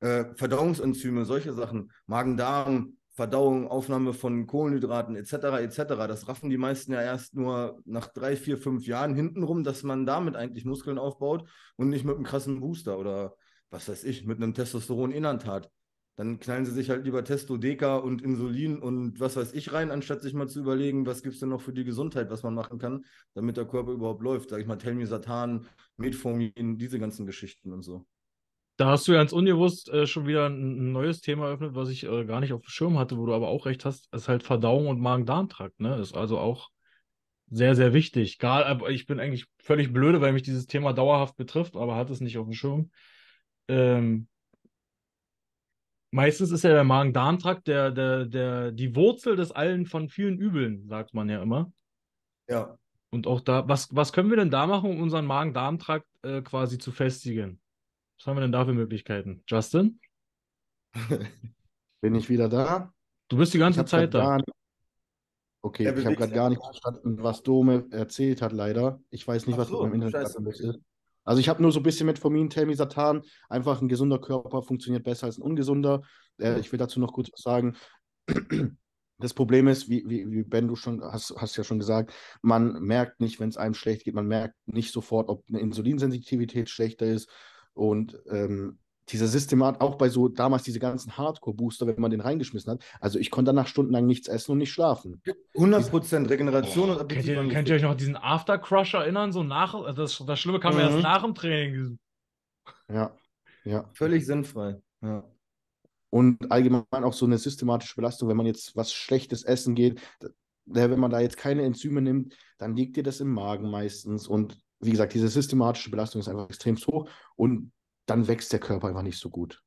äh, Verdauungsenzyme, solche Sachen, Magen-Darm, Verdauung, Aufnahme von Kohlenhydraten etc. etc. Das raffen die meisten ja erst nur nach drei, vier, fünf Jahren hintenrum, dass man damit eigentlich Muskeln aufbaut und nicht mit einem krassen Booster oder was weiß ich, mit einem Testosteron-Inantat. Dann knallen sie sich halt lieber Testodeka und Insulin und was weiß ich rein, anstatt sich mal zu überlegen, was gibt es denn noch für die Gesundheit, was man machen kann, damit der Körper überhaupt läuft. Sag ich mal, Telmisartan, Metformin, diese ganzen Geschichten und so. Da hast du ganz unbewusst äh, schon wieder ein, ein neues Thema eröffnet, was ich äh, gar nicht auf dem Schirm hatte, wo du aber auch recht hast, ist halt Verdauung und Magen-Darm-Trakt, ne? Ist also auch sehr, sehr wichtig. Gar, aber ich bin eigentlich völlig blöde, weil mich dieses Thema dauerhaft betrifft, aber hat es nicht auf dem Schirm. Ähm, meistens ist ja der Magen-Darm-Trakt der, der, der, die Wurzel des allen von vielen Übeln, sagt man ja immer. Ja. Und auch da, was, was können wir denn da machen, um unseren Magen-Darm-Trakt äh, quasi zu festigen? Was haben wir denn da für Möglichkeiten? Justin? Bin ich wieder da? Du bist die ganze Zeit da. nicht, okay, ich habe gerade gar nicht verstanden, was Dome erzählt hat, leider. Ich weiß nicht, Ach was so, mit meinem Internet ist. Also ich habe nur so ein bisschen Metformin, Telmisartan. Einfach ein gesunder Körper funktioniert besser als ein ungesunder. Äh, ich will dazu noch kurz was sagen. Das Problem ist, wie, wie, wie Ben, du schon hast, hast ja schon gesagt, man merkt nicht, wenn es einem schlecht geht, man merkt nicht sofort, ob eine Insulinsensitivität schlechter ist. Und ähm, diese Systemat, auch bei so damals diese ganzen Hardcore-Booster, wenn man den reingeschmissen hat, also ich konnte danach stundenlang nichts essen und nicht schlafen. 100% Regeneration Boah, und Appetit kennt, ihr, könnt ihr euch noch diesen After Crush erinnern? So nach, also das, das Schlimme kam Mhm. erst nach dem Training. Ja, ja. völlig sinnfrei. Ja. Und allgemein auch so eine systematische Belastung, wenn man jetzt was Schlechtes essen geht, wenn man da jetzt keine Enzyme nimmt, dann liegt dir das im Magen meistens. Und wie gesagt, diese systematische Belastung ist einfach extrem hoch und dann wächst der Körper einfach nicht so gut.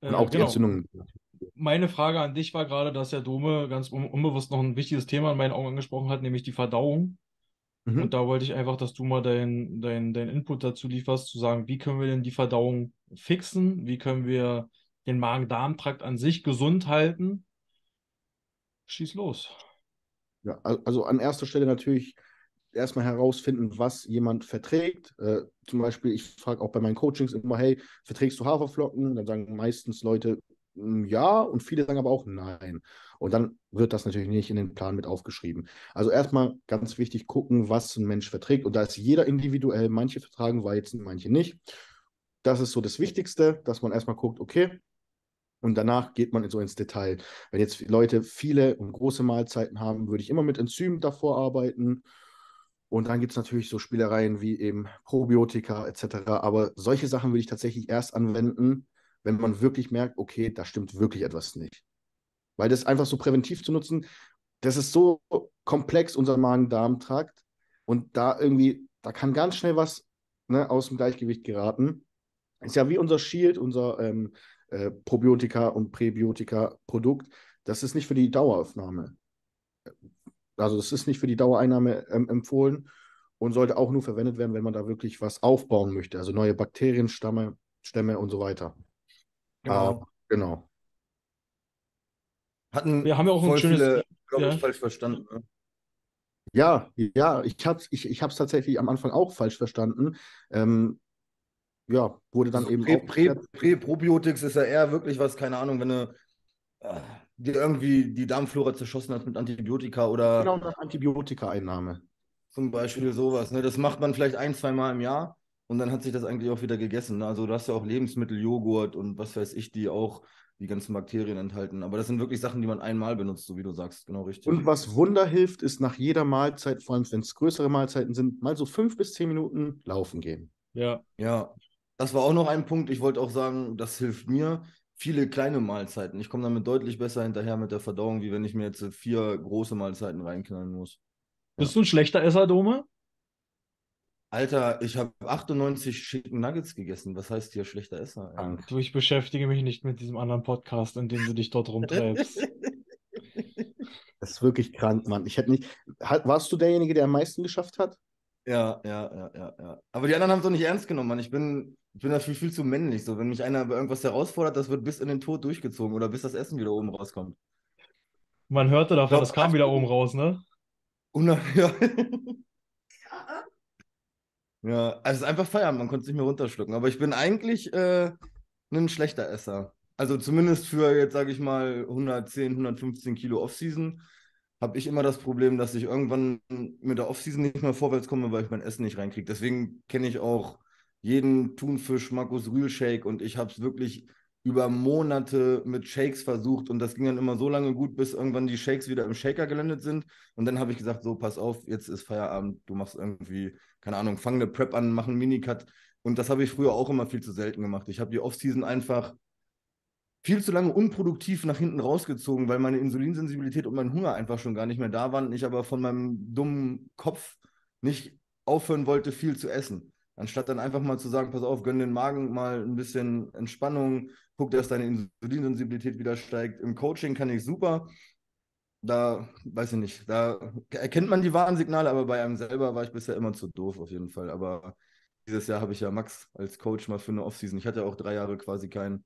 Und Äh, auch die genau. Entzündungen. Meine Frage an dich war gerade, dass der Dome ganz un unbewusst noch ein wichtiges Thema in meinen Augen angesprochen hat, nämlich die Verdauung. Mhm. Und da wollte ich einfach, dass du mal deinen dein, dein Input dazu lieferst, zu sagen, wie können wir denn die Verdauung fixen? Wie können wir den Magen-Darm-Trakt an sich gesund halten? Schieß los. Ja, al- also an erster Stelle natürlich erstmal herausfinden, was jemand verträgt. Äh, zum Beispiel, ich frage auch bei meinen Coachings immer, hey, verträgst du Haferflocken? Dann sagen meistens Leute "Mm, ja und viele sagen aber auch nein. Und dann wird das natürlich nicht in den Plan mit aufgeschrieben. Also erstmal ganz wichtig gucken, was ein Mensch verträgt. Und da ist jeder individuell, manche vertragen Weizen, manche nicht. Das ist so das Wichtigste, dass man erstmal guckt, okay, und danach geht man so ins Detail. Wenn jetzt Leute viele und große Mahlzeiten haben, würde ich immer mit Enzymen davor arbeiten. Und dann gibt es natürlich so Spielereien wie eben Probiotika etc. Aber solche Sachen würde ich tatsächlich erst anwenden, wenn man wirklich merkt, okay, da stimmt wirklich etwas nicht. Weil das einfach so präventiv zu nutzen, das ist so komplex, unser Magen-Darm-Trakt. Und da irgendwie, da kann ganz schnell was ne, aus dem Gleichgewicht geraten. Ist ja wie unser Shield, unser ähm, äh, Probiotika- und Präbiotika-Produkt. Das ist nicht für die Daueraufnahme. Also das ist nicht für die Dauereinnahme ähm, empfohlen und sollte auch nur verwendet werden, wenn man da wirklich was aufbauen möchte. Also neue Bakterienstämme Stämme und so weiter. Genau. Ah, genau. Hatten Wir haben ja auch ein voll schönes- viele, glaube ja. ich, falsch verstanden. Ne? Ja, ja, ich habe es ich, ich hab's tatsächlich am Anfang auch falsch verstanden. Ähm, ja, wurde dann Also eben Prä, aufgeklärt. Prä, Präprobiotics ist ja eher wirklich was, keine Ahnung, wenn du äh, dir irgendwie die Darmflora zerschossen hast mit Antibiotika oder Genau nach Antibiotika-Einnahme. zum Beispiel sowas. Ne? Das macht man vielleicht ein, zwei Mal im Jahr und dann hat sich das eigentlich auch wieder gegessen. Ne? Also du hast ja auch Lebensmittel, Joghurt und was weiß ich, die auch die ganzen Bakterien enthalten. Aber das sind wirklich Sachen, die man einmal benutzt, so wie du sagst. Genau richtig. Und was Wunder hilft, ist nach jeder Mahlzeit, vor allem wenn es größere Mahlzeiten sind, mal so fünf bis zehn Minuten laufen gehen. Ja. Ja, das war auch noch ein Punkt. Ich wollte auch sagen, das hilft mir. Viele kleine Mahlzeiten. Ich komme damit deutlich besser hinterher mit der Verdauung, wie wenn ich mir jetzt vier große Mahlzeiten reinknallen muss. Bist du ein schlechter Esser, Dome? Alter, ich habe 98 Chicken Nuggets gegessen. Was heißt hier schlechter Esser? Krank. Du, ich beschäftige mich nicht mit diesem anderen Podcast, in dem du dich dort rumtreibst. Das ist wirklich krank, Mann. Ich hätte nicht. Warst du derjenige, der am meisten geschafft hat? Ja, ja, ja, ja, ja. Aber die anderen haben es doch nicht ernst genommen, Mann. Ich bin, ich bin dafür viel zu männlich. So, wenn mich einer bei irgendwas herausfordert, das wird bis in den Tod durchgezogen oder bis das Essen wieder oben rauskommt. Man hörte davon, Glaub, das kam wieder oben raus, ne? Ja. ja, also es ist einfach Feierabend, man konnte es nicht mehr runterschlucken. Aber ich bin eigentlich äh, ein schlechter Esser. Also zumindest für jetzt, sage ich mal, 110, 115 Kilo Offseason habe ich immer das Problem, dass ich irgendwann mit der Offseason nicht mehr vorwärts komme, weil ich mein Essen nicht reinkriege. Deswegen kenne ich auch jeden Thunfisch, Markus Rühl Shake und ich habe es wirklich über Monate mit Shakes versucht und das ging dann immer so lange gut, bis irgendwann die Shakes wieder im Shaker gelandet sind. Und dann habe ich gesagt, so, pass auf, jetzt ist Feierabend, du machst irgendwie, keine Ahnung, fang eine Prep an, mach einen Minicut. Und das habe ich früher auch immer viel zu selten gemacht. Ich habe die Offseason einfach viel zu lange unproduktiv nach hinten rausgezogen, weil meine Insulinsensibilität und mein Hunger einfach schon gar nicht mehr da waren. Ich aber von meinem dummen Kopf nicht aufhören wollte, viel zu essen. Anstatt dann einfach mal zu sagen, pass auf, gönn den Magen mal ein bisschen Entspannung, guck, dass deine Insulinsensibilität wieder steigt. Im Coaching kann ich super. Da, weiß ich nicht, da erkennt man die Warnsignale, aber bei einem selber war ich bisher immer zu doof auf jeden Fall. Aber dieses Jahr habe ich ja Max als Coach mal für eine Offseason. Ich hatte ja auch drei Jahre quasi keinen.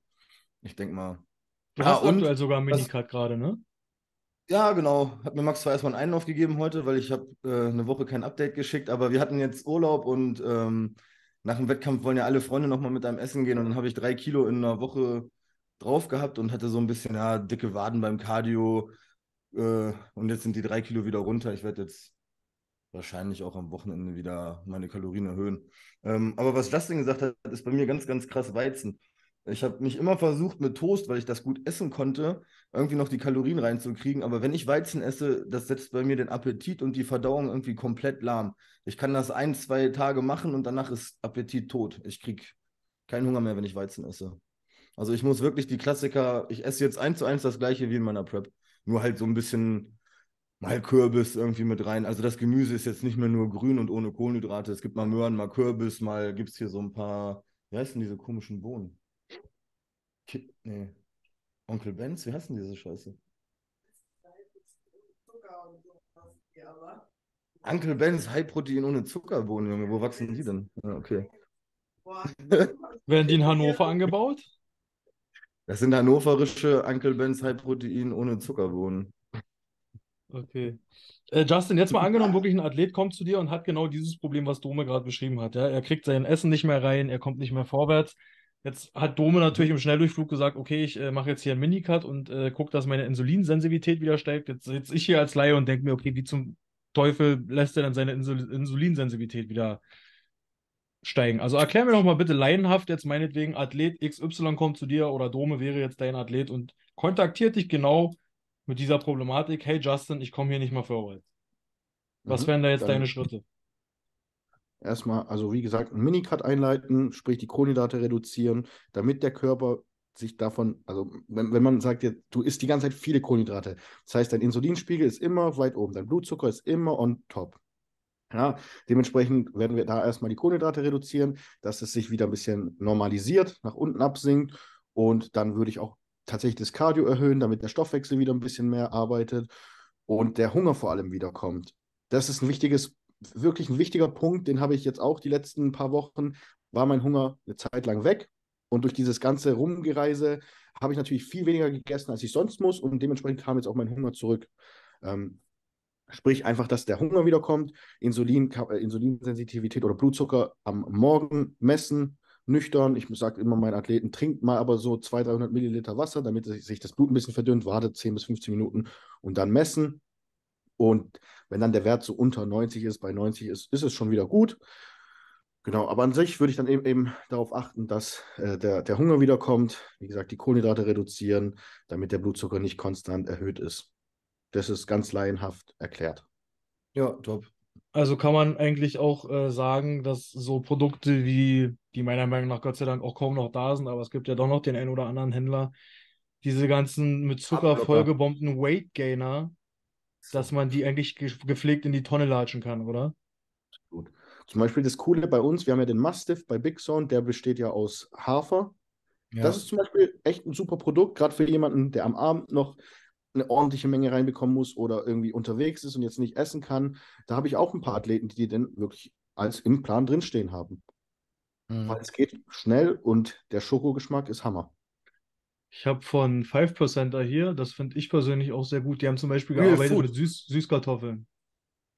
Ich denke mal. Du Ah, hast und aktuell sogar Minicut gerade, ne? Ja, genau. Hat mir Max zwar erstmal einen Einlauf gegeben heute, weil ich habe äh, eine Woche kein Update geschickt, aber wir hatten jetzt Urlaub und ähm, nach dem Wettkampf wollen ja alle Freunde nochmal mit einem essen gehen und dann habe ich drei Kilo in einer Woche drauf gehabt und hatte so ein bisschen, ja, dicke Waden beim Cardio. Äh, und jetzt sind die drei Kilo wieder runter. Ich werde jetzt wahrscheinlich auch am Wochenende wieder meine Kalorien erhöhen. Ähm, aber was Justin gesagt hat, ist bei mir ganz, ganz krass Weizen. Ich habe mich immer versucht mit Toast, weil ich das gut essen konnte, irgendwie noch die Kalorien reinzukriegen. Aber wenn ich Weizen esse, das setzt bei mir den Appetit und die Verdauung irgendwie komplett lahm. Ich kann das ein, zwei Tage machen und danach ist Appetit tot. Ich kriege keinen Hunger mehr, wenn ich Weizen esse. Also ich muss wirklich die Klassiker, ich esse jetzt eins zu eins das gleiche wie in meiner Prep. Nur halt so ein bisschen mal Kürbis irgendwie mit rein. Also das Gemüse ist jetzt nicht mehr nur grün und ohne Kohlenhydrate. Es gibt mal Möhren, mal Kürbis, mal gibt es hier so ein paar, wie heißen diese komischen Bohnen? Ki nee. Onkel Benz, wie heißen diese Scheiße? Onkel Benz, High-Protein ohne Zuckerbohnen, Junge. Wo wachsen die denn? Ja, okay. Werden die in Hannover angebaut? Das sind hannoverische Uncle Ben's High Protein ohne Zuckerbohnen. Okay. Äh, Justin, jetzt mal angenommen, wirklich ein Athlet kommt zu dir und hat genau dieses Problem, was Dome gerade beschrieben hat. Ja? Er kriegt sein Essen nicht mehr rein, er kommt nicht mehr vorwärts. Jetzt hat Dome natürlich im Schnelldurchflug gesagt, okay, ich äh, mache jetzt hier einen Minicut und äh, gucke, dass meine Insulinsensitivität wieder steigt. Jetzt sitze ich hier als Laie und denke mir, okay, wie zum Teufel lässt er dann seine Insul Insulinsensitivität wieder steigen. Also erklär mir doch mal bitte laienhaft jetzt meinetwegen, Athlet XY kommt zu dir oder Dome wäre jetzt dein Athlet und kontaktiert dich genau mit dieser Problematik. Hey Justin, ich komme hier nicht mal vorwärts. Was Mhm. wären da jetzt deine Schritte? Erstmal, also wie gesagt, einen Minicut einleiten, sprich die Kohlenhydrate reduzieren, damit der Körper sich davon, also wenn, wenn man sagt, du isst die ganze Zeit viele Kohlenhydrate, das heißt, dein Insulinspiegel ist immer weit oben, dein Blutzucker ist immer on top. Ja, dementsprechend werden wir da erstmal die Kohlenhydrate reduzieren, dass es sich wieder ein bisschen normalisiert, nach unten absinkt und dann würde ich auch tatsächlich das Cardio erhöhen, damit der Stoffwechsel wieder ein bisschen mehr arbeitet und der Hunger vor allem wiederkommt. Das ist ein wichtiges, wirklich ein wichtiger Punkt, den habe ich jetzt auch die letzten paar Wochen, war mein Hunger eine Zeit lang weg und durch dieses ganze Rumgereise habe ich natürlich viel weniger gegessen, als ich sonst muss und dementsprechend kam jetzt auch mein Hunger zurück. Ähm, Sprich einfach, dass der Hunger wiederkommt, Insulin, äh, Insulinsensitivität oder Blutzucker am Morgen messen, nüchtern. Ich sage immer meinen Athleten, trinkt mal aber so 200, 300 Milliliter Wasser, damit sich das Blut ein bisschen verdünnt, wartet 10 bis 15 Minuten und dann messen. Und wenn dann der Wert so unter 90 ist, bei 90 ist, ist es schon wieder gut. Genau, aber an sich würde ich dann eben, eben darauf achten, dass äh, der, der Hunger wiederkommt. Wie gesagt, die Kohlenhydrate reduzieren, damit der Blutzucker nicht konstant erhöht ist. Das ist ganz laienhaft erklärt. Ja, top. Also kann man eigentlich auch äh, sagen, dass so Produkte wie, die meiner Meinung nach Gott sei Dank auch kaum noch da sind, aber es gibt ja doch noch den einen oder anderen Händler, diese ganzen mit Zucker vollgebombten Weight Gainer, dass man die eigentlich ge gepflegt in die Tonne latschen kann, oder? Gut. Zum Beispiel das Coole bei uns, wir haben ja den Mastiff bei Big Sound, der besteht ja aus Hafer. Ja. Das ist zum Beispiel echt ein super Produkt, gerade für jemanden, der am Abend noch eine ordentliche Menge reinbekommen muss oder irgendwie unterwegs ist und jetzt nicht essen kann. Da habe ich auch ein paar Athleten, die den wirklich als im Plan drinstehen haben. Mhm. Weil es geht schnell und der Schokogeschmack ist Hammer. Ich habe von 5%er hier, das finde ich persönlich auch sehr gut. Die haben zum Beispiel Real gearbeitet Food. mit Süß Süßkartoffeln.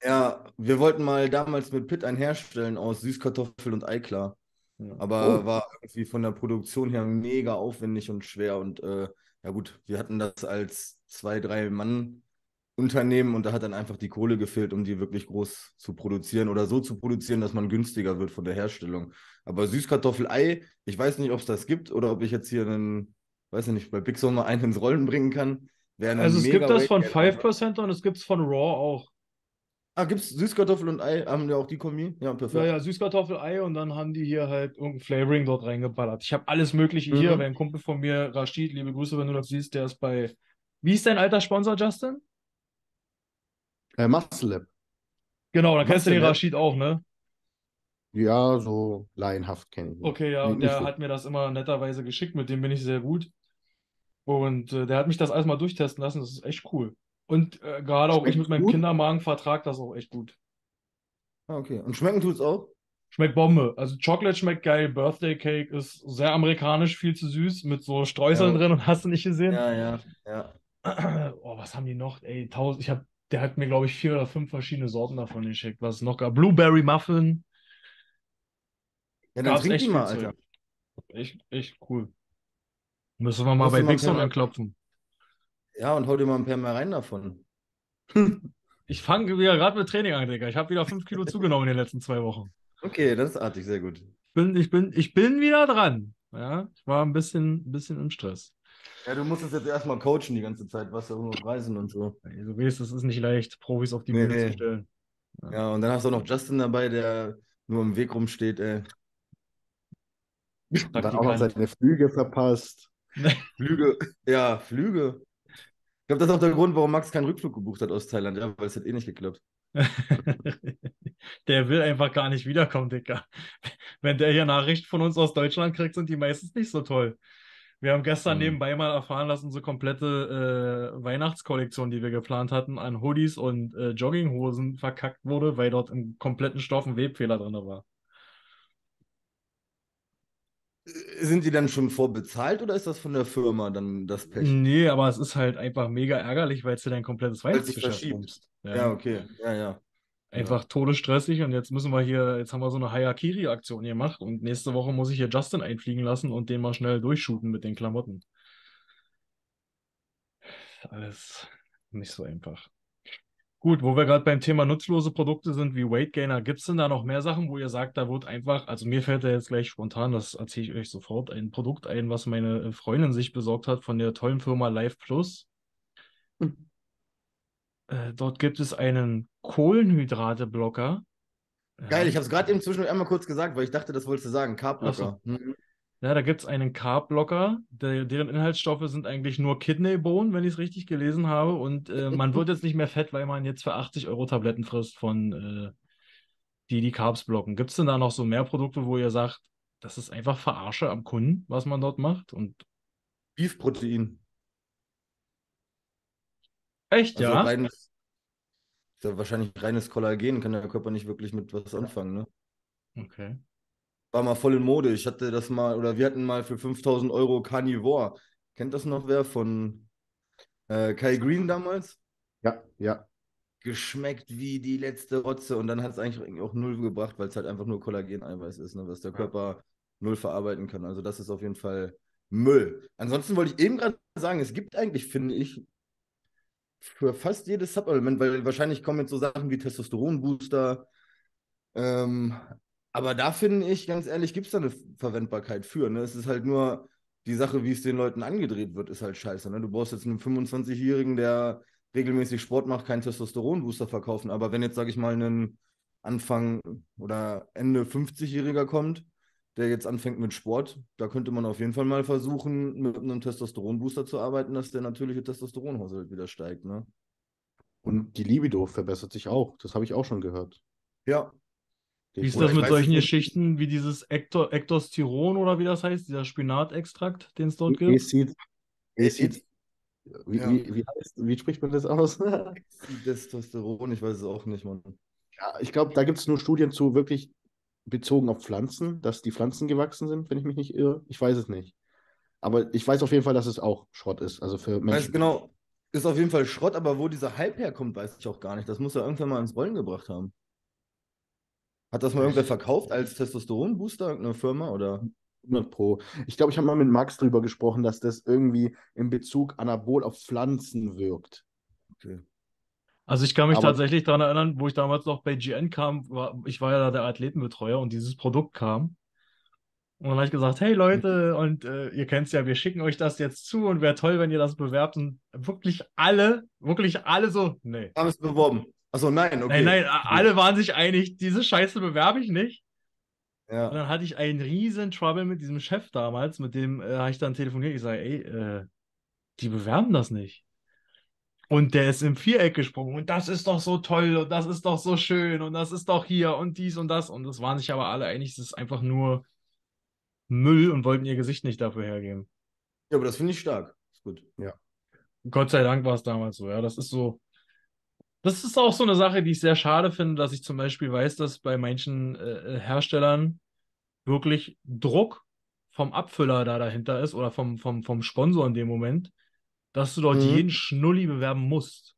Ja, wir wollten mal damals mit Pitt einen herstellen aus Süßkartoffel und Eiklar. Ja. Aber Oh. war irgendwie von der Produktion her mega aufwendig und schwer. Und äh, ja gut, wir hatten das als zwei, drei Mann Unternehmen und da hat dann einfach die Kohle gefehlt, um die wirklich groß zu produzieren oder so zu produzieren, dass man günstiger wird von der Herstellung. Aber Süßkartoffel-Ei, ich weiß nicht, ob es das gibt oder ob ich jetzt hier einen, weiß ich nicht, bei Big Soul mal einen ins Rollen bringen kann. Wäre Also es gibt das von Weight-Gainer. 5%er und es gibt es von Raw auch. Ah, gibt es Süßkartoffel und Ei? Haben wir auch die Kombi? Ja, perfekt. Ja, ja, Süßkartoffel-Ei und dann haben die hier halt irgendein Flavoring dort reingeballert. Ich habe alles Mögliche hier, Mhm. weil ein Kumpel von mir, Rashid, liebe Grüße, wenn du das siehst, der ist bei. Wie ist dein alter Sponsor, Justin? Äh, Muscle Lab. Genau, dann kennst du den Lab? Rashid auch, ne? Ja, so laienhaft kenne ich. Okay, ja, und der so. hat mir das immer netterweise geschickt, mit dem bin ich sehr gut. Und äh, der hat mich das alles mal durchtesten lassen, das ist echt cool. Und äh, gerade auch ich mit meinem gut? Kindermagen vertrag das auch echt gut. Ah, okay. Und schmecken tut es auch? Schmeckt Bombe. Also Chocolate schmeckt geil, Birthday Cake ist sehr amerikanisch, viel zu süß, mit so Streuseln Ja. drin und hast du nicht gesehen? Ja, ja, ja. Oh, was haben die noch? Ey, tausend, ich hab, der hat mir, glaube ich, vier oder fünf verschiedene Sorten davon geschickt. Was es noch gab. Blueberry Muffin. Ja, dann Gab's trink die mal, Alter. Echt, echt cool. Müssen wir mal du bei Bixon anklopfen. Ja, und hau dir mal ein paar mehr rein davon. Ich fange wieder gerade mit Training an, Digga. Ich habe wieder fünf Kilo zugenommen in den letzten zwei Wochen. Okay, das ist artig, sehr gut. Bin, ich, bin, ich bin wieder dran. Ja, ich war ein bisschen, ein bisschen im Stress. Ja, du musst es jetzt erstmal coachen die ganze Zeit, was da nur auf Reisen und so. Ey, Du weißt, es ist nicht leicht, Profis auf die Nee, Bühne zu nee. stellen. Ja, und dann hast du auch noch Justin dabei, der nur im Weg rumsteht, ey. Dann auch noch seine Flüge verpasst. Flüge, ja, Flüge. Ich glaube, das ist auch der Grund, warum Max keinen Rückflug gebucht hat aus Thailand, ja, weil es hat eh nicht geklappt. Der will einfach gar nicht wiederkommen, Dicker. Wenn der hier Nachrichten von uns aus Deutschland kriegt, sind die meistens nicht so toll. Wir haben gestern Mhm. nebenbei mal erfahren, dass unsere komplette äh, Weihnachtskollektion, die wir geplant hatten, an Hoodies und äh, Jogginghosen verkackt wurde, weil dort im kompletten Stoff ein Webfehler drin war. Äh, Sind die dann schon vorbezahlt oder ist das von der Firma dann das Pech? Nee, aber es ist halt einfach mega ärgerlich, weil es dir dein komplettes Weihnachtsgeschäft verschiebt. bumst. Ja, okay. Ja, ja. Einfach todesstressig und jetzt müssen wir hier, jetzt haben wir so eine Hayakiri-Aktion gemacht und nächste Woche muss ich hier Justin einfliegen lassen und den mal schnell durchshooten mit den Klamotten. Alles nicht so einfach. Gut, wo wir gerade beim Thema nutzlose Produkte sind wie Weight Gainer, gibt es denn da noch mehr Sachen, wo ihr sagt, da wird einfach, also mir fällt da jetzt gleich spontan, das erzähle ich euch sofort, ein Produkt ein, was meine Freundin sich besorgt hat von der tollen Firma Life Plus. Hm. Äh, dort gibt es einen Kohlenhydrate-Blocker. Geil, ich habe es gerade eben zwischendurch einmal kurz gesagt, weil ich dachte, das wolltest du sagen. Carbblocker. Mhm. Ja, da gibt es einen Carb-Blocker, der, deren Inhaltsstoffe sind eigentlich nur Kidneybohnen, wenn ich es richtig gelesen habe. Und äh, man wird jetzt nicht mehr fett, weil man jetzt für 80 Euro Tabletten frisst von äh, die die Carbs blocken. Gibt es denn da noch so mehr Produkte, wo ihr sagt, das ist einfach Verarsche am Kunden, was man dort macht? Und Beef-Protein. echt, Also ja? reines, ja wahrscheinlich reines Kollagen, kann der Körper nicht wirklich mit was anfangen, ne? Okay. War mal voll in Mode. Ich hatte das mal, oder wir hatten mal für 5000 Euro Carnivore. Kennt das noch wer von äh, Kai Green damals? Ja, ja. Geschmeckt wie die letzte Rotze und dann hat es eigentlich auch null gebracht, weil es halt einfach nur Kollageneiweiß ist, ne, was der Körper null verarbeiten kann. Also das ist auf jeden Fall Müll. Ansonsten wollte ich eben gerade sagen, es gibt eigentlich, finde ich, für fast jedes Supplement, weil wahrscheinlich kommen jetzt so Sachen wie Testosteronbooster, ähm, aber da finde ich, ganz ehrlich, gibt es da eine Verwendbarkeit für. Ne? Es ist halt nur die Sache, wie es den Leuten angedreht wird, ist halt scheiße. Ne? Du brauchst jetzt einen 25-Jährigen, der regelmäßig Sport macht, keinen Testosteronbooster verkaufen. Aber wenn jetzt, sage ich mal, ein Anfang oder Ende 50-Jähriger kommt, der jetzt anfängt mit Sport, da könnte man auf jeden Fall mal versuchen, mit einem Testosteronbooster zu arbeiten, dass der natürliche Testosteronhaushalt wieder steigt. Ne? Und die Libido verbessert sich auch. Das habe ich auch schon gehört. Ja, Wie ist Oder das mit weiß solchen nicht. Geschichten wie dieses Ekto Ektosteron oder wie das heißt, dieser Spinatextrakt, den es dort gibt? E-Seed. E-Seed. Wie, Ja. wie, wie, heißt, wie spricht man das aus? ja, Testosteron, ich weiß es auch nicht, Mann. ich glaube, da gibt es nur Studien zu wirklich bezogen auf Pflanzen, dass die Pflanzen gewachsen sind, wenn ich mich nicht irre. Ich weiß es nicht. Aber ich weiß auf jeden Fall, dass es auch Schrott ist. Also für Weiß Menschen. genau, ist auf jeden Fall Schrott, aber wo dieser Hype herkommt, weiß ich auch gar nicht. Das muss er irgendwann mal ins Rollen gebracht haben. Hat das mal irgendwer verkauft als Testosteronbooster, irgendeine Firma? Oder? 100 Pro. Ich glaube, ich habe mal mit Max drüber gesprochen, dass das irgendwie in Bezug Anabol auf Pflanzen wirkt. Okay. Also ich kann mich Aber- tatsächlich daran erinnern, wo ich damals noch bei GN kam, war, ich war ja da der Athletenbetreuer und dieses Produkt kam. Und dann habe ich gesagt, hey Leute, und äh, ihr kennt es ja, wir schicken euch das jetzt zu und wäre toll, wenn ihr das bewerbt. Und wirklich alle, wirklich alle so, nee. Haben es beworben. Achso, nein, okay. Nein, nein, alle waren sich einig, diese Scheiße bewerbe ich nicht. Und Ja. dann hatte ich einen riesen Trouble mit diesem Chef damals, mit dem äh, habe ich dann telefoniert. Ich sage, ey, äh, die bewerben das nicht. Und der ist im Viereck gesprungen und das ist doch so toll und das ist doch so schön und das ist doch hier und dies und das. Und es waren sich aber alle einig, es ist einfach nur Müll und wollten ihr Gesicht nicht dafür hergeben. ja, aber das finde ich stark. Ist gut. Gott sei Dank war es damals so, ja. Das ist so. Das ist auch so eine Sache, die ich sehr schade finde, dass ich zum Beispiel weiß, dass bei manchen äh, Herstellern wirklich Druck vom Abfüller da dahinter ist oder vom, vom, vom Sponsor in dem Moment, dass du dort Mhm. jeden Schnulli bewerben musst.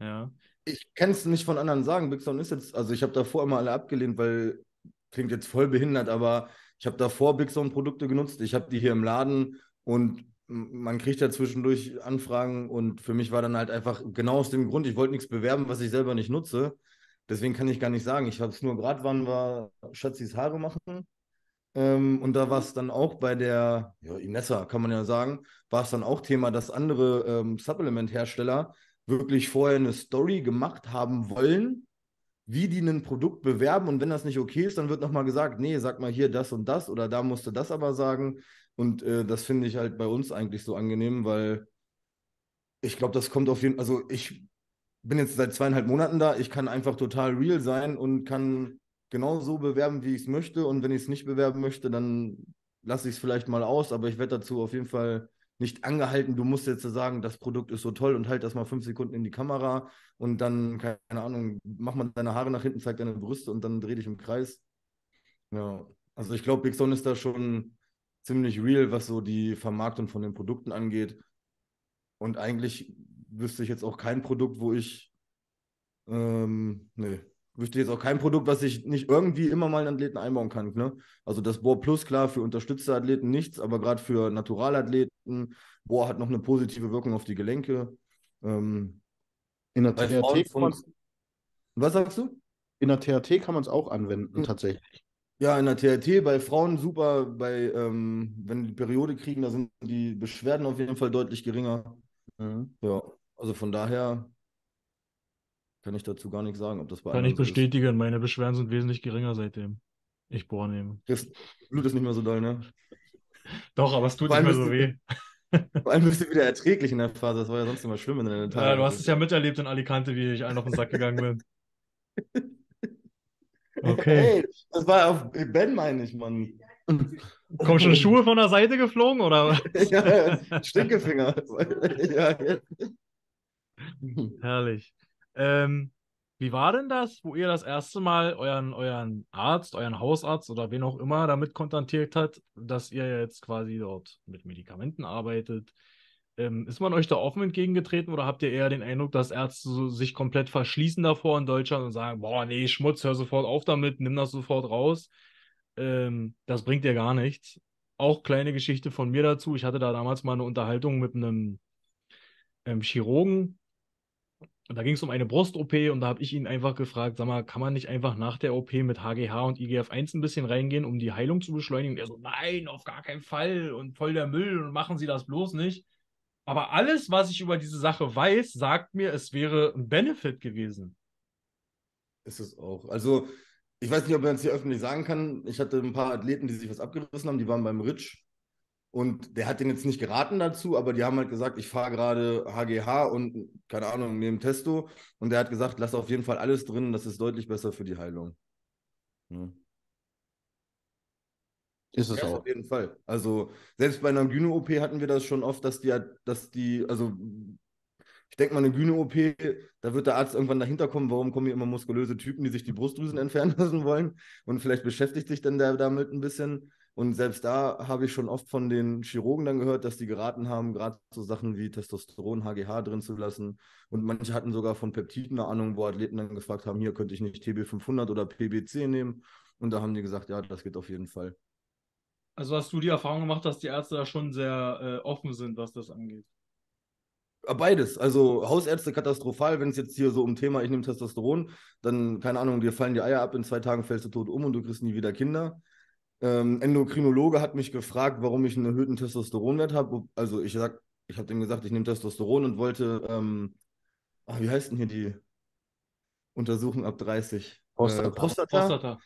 Ja. Ich kann es nicht von anderen sagen. Big Sound ist jetzt, also ich habe davor immer alle abgelehnt, weil klingt jetzt voll behindert, aber ich habe davor Big Zone Produkte genutzt. Ich habe die hier im Laden und man kriegt ja zwischendurch Anfragen und für mich war dann halt einfach genau aus dem Grund, ich wollte nichts bewerben, was ich selber nicht nutze. Deswegen kann ich gar nicht sagen. Ich habe es nur gerade, wann war Schatzis Haare machen. Ähm, und da war es dann auch bei der, ja, Inessa kann man ja sagen, war es dann auch Thema, dass andere ähm, Supplement-Hersteller wirklich vorher eine Story gemacht haben wollen, wie die ein Produkt bewerben und wenn das nicht okay ist, dann wird nochmal gesagt, nee, sag mal hier das und das oder da musst du das aber sagen und äh, das finde ich halt bei uns eigentlich so angenehm, weil ich glaube, das kommt auf jeden Fall, also ich bin jetzt seit zweieinhalb Monaten da, ich kann einfach total real sein und kann genau so bewerben, wie ich es möchte. Und wenn ich es nicht bewerben möchte, dann lasse ich es vielleicht mal aus, aber ich werde dazu auf jeden Fall nicht angehalten, du musst jetzt sagen, das Produkt ist so toll und halt das mal fünf Sekunden in die Kamera. Und dann, keine Ahnung, mach mal deine Haare nach hinten, zeig deine Brüste und dann dreh dich im Kreis. Ja, also ich glaube, Big Son ist da schon ziemlich real, was so die Vermarktung von den Produkten angeht. Und eigentlich wüsste ich jetzt auch kein Produkt, wo ich, ähm, nee, wüsste jetzt auch kein Produkt, was ich nicht irgendwie immer mal in Athleten einbauen kann. Ne? Also das Bohr Plus, klar, für unterstützte Athleten nichts, aber gerade für Naturalathleten, Bohr hat noch eine positive Wirkung auf die Gelenke. Ähm, in der THT von... Was sagst du? In der THT kann man es auch anwenden, hm. tatsächlich. Ja, in der THT bei Frauen super, bei ähm, wenn die Periode kriegen, da sind die Beschwerden auf jeden Fall deutlich geringer. Mhm. Ja, also von daher kann ich dazu gar nichts sagen, ob das bei Kann ich bestätigen, ist. meine Beschwerden sind wesentlich geringer seitdem ich Bohr nehme. Das Blut ist nicht mehr so doll, ne? Doch, aber es tut nicht mehr so weh. Vor allem bist du wieder erträglich in der Phase. Das war ja sonst immer schlimm in deinen Tagen. Ja, du hast es ja miterlebt in Alicante, wie ich einen auf den Sack gegangen bin. Okay. Hey, das war auf Ben, meine ich, Mann. Kommen schon Schuhe von der Seite geflogen, oder? ja, Stinkefinger. ja, ja. Herrlich. Ähm, wie war denn das, wo ihr das erste Mal euren, euren Arzt, euren Hausarzt oder wen auch immer damit kontaktiert hat, dass ihr jetzt quasi dort mit Medikamenten arbeitet? Ähm, ist man euch da offen entgegengetreten oder habt ihr eher den Eindruck, dass Ärzte so sich komplett verschließen davor in Deutschland und sagen, boah, nee, Schmutz, hör sofort auf damit, nimm das sofort raus? Ähm, das bringt dir gar nichts. Auch kleine Geschichte von mir dazu. Ich hatte da damals mal eine Unterhaltung mit einem ähm, Chirurgen, und da ging es um eine Brust-OP und da habe ich ihn einfach gefragt, sag mal, kann man nicht einfach nach der OP mit HGH und IGF-1 ein bisschen reingehen, um die Heilung zu beschleunigen? Und er so, nein, auf gar keinen Fall und voll der Müll und machen Sie das bloß nicht. Aber alles, was ich über diese Sache weiß, sagt mir, es wäre ein Benefit gewesen. Ist es auch. Also, ich weiß nicht, ob man es hier öffentlich sagen kann. Ich hatte ein paar Athleten, die sich was abgerissen haben, die waren beim Rich und der hat den jetzt nicht geraten dazu, aber die haben halt gesagt, ich fahre gerade HGH und keine Ahnung, neben Testo. Und der hat gesagt, lass auf jeden Fall alles drin, das ist deutlich besser für die Heilung. Hm. Ist es ja, auch. Auf jeden Fall. Also selbst bei einer Gyno-OP hatten wir das schon oft, dass die, dass die, also ich denke mal, eine Gyno-OP, da wird der Arzt irgendwann dahinter kommen, warum kommen hier immer muskulöse Typen, die sich die Brustdrüsen entfernen lassen wollen. Und vielleicht beschäftigt sich dann der damit ein bisschen. Und selbst da habe ich schon oft von den Chirurgen dann gehört, dass die geraten haben, gerade so Sachen wie Testosteron, HGH drin zu lassen. Und manche hatten sogar von Peptiden eine Ahnung, wo Athleten dann gefragt haben, hier könnte ich nicht TB500 oder PBC nehmen. Und da haben die gesagt, ja, das geht auf jeden Fall. Also hast du die Erfahrung gemacht, dass die Ärzte da schon sehr äh, offen sind, was das angeht? Beides. Also Hausärzte katastrophal, wenn es jetzt hier so um Thema, ich nehme Testosteron, dann, keine Ahnung, dir fallen die Eier ab, in zwei Tagen fällst du tot um und du kriegst nie wieder Kinder. Ähm, Endokrinologe hat mich gefragt, warum ich einen erhöhten Testosteronwert habe. Also ich sag, ich habe ihm gesagt, ich nehme Testosteron und wollte, ähm, ach, wie heißt denn hier die Untersuchung ab 30? Prostata. Äh, Prostata. Prostata.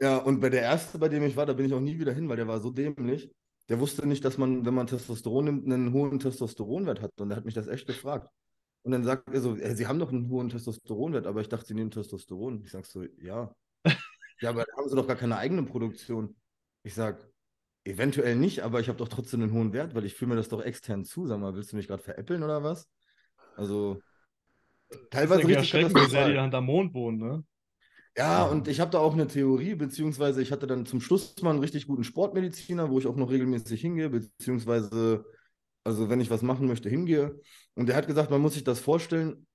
Ja, und bei der ersten, bei dem ich war, da bin ich auch nie wieder hin, weil der war so dämlich. Der wusste nicht, dass man, wenn man Testosteron nimmt, einen hohen Testosteronwert hat. Und er hat mich das echt gefragt. Und dann sagt er so, Sie haben doch einen hohen Testosteronwert, aber ich dachte, Sie nehmen Testosteron. Ich sag so, ja. Ja, aber da haben sie doch gar keine eigene Produktion. Ich sage, eventuell nicht, aber ich habe doch trotzdem einen hohen Wert, weil ich fühle mir das doch extern zu. Sag mal, willst du mich gerade veräppeln oder was? Also, teilweise das ist richtig wie sehr die hinter Mond wohnen, ne? Ja, und ich habe da auch eine Theorie, beziehungsweise ich hatte dann zum Schluss mal einen richtig guten Sportmediziner, wo ich auch noch regelmäßig hingehe, beziehungsweise, also wenn ich was machen möchte, hingehe. Und der hat gesagt, man muss sich das vorstellen,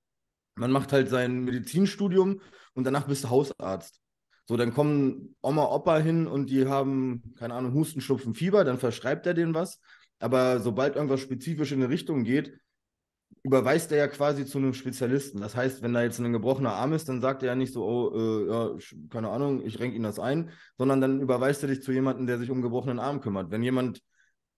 man macht halt sein Medizinstudium und danach bist du Hausarzt. So, dann kommen Oma, Opa hin und die haben, keine Ahnung, Husten, Schnupfen, Fieber, dann verschreibt er denen was. Aber sobald irgendwas spezifisch in eine Richtung geht, überweist er ja quasi zu einem Spezialisten. Das heißt, wenn da jetzt ein gebrochener Arm ist, dann sagt er ja nicht so, oh, äh, ja, keine Ahnung, ich renke Ihnen das ein, sondern dann überweist er dich zu jemandem, der sich um gebrochenen Arm kümmert. Wenn jemand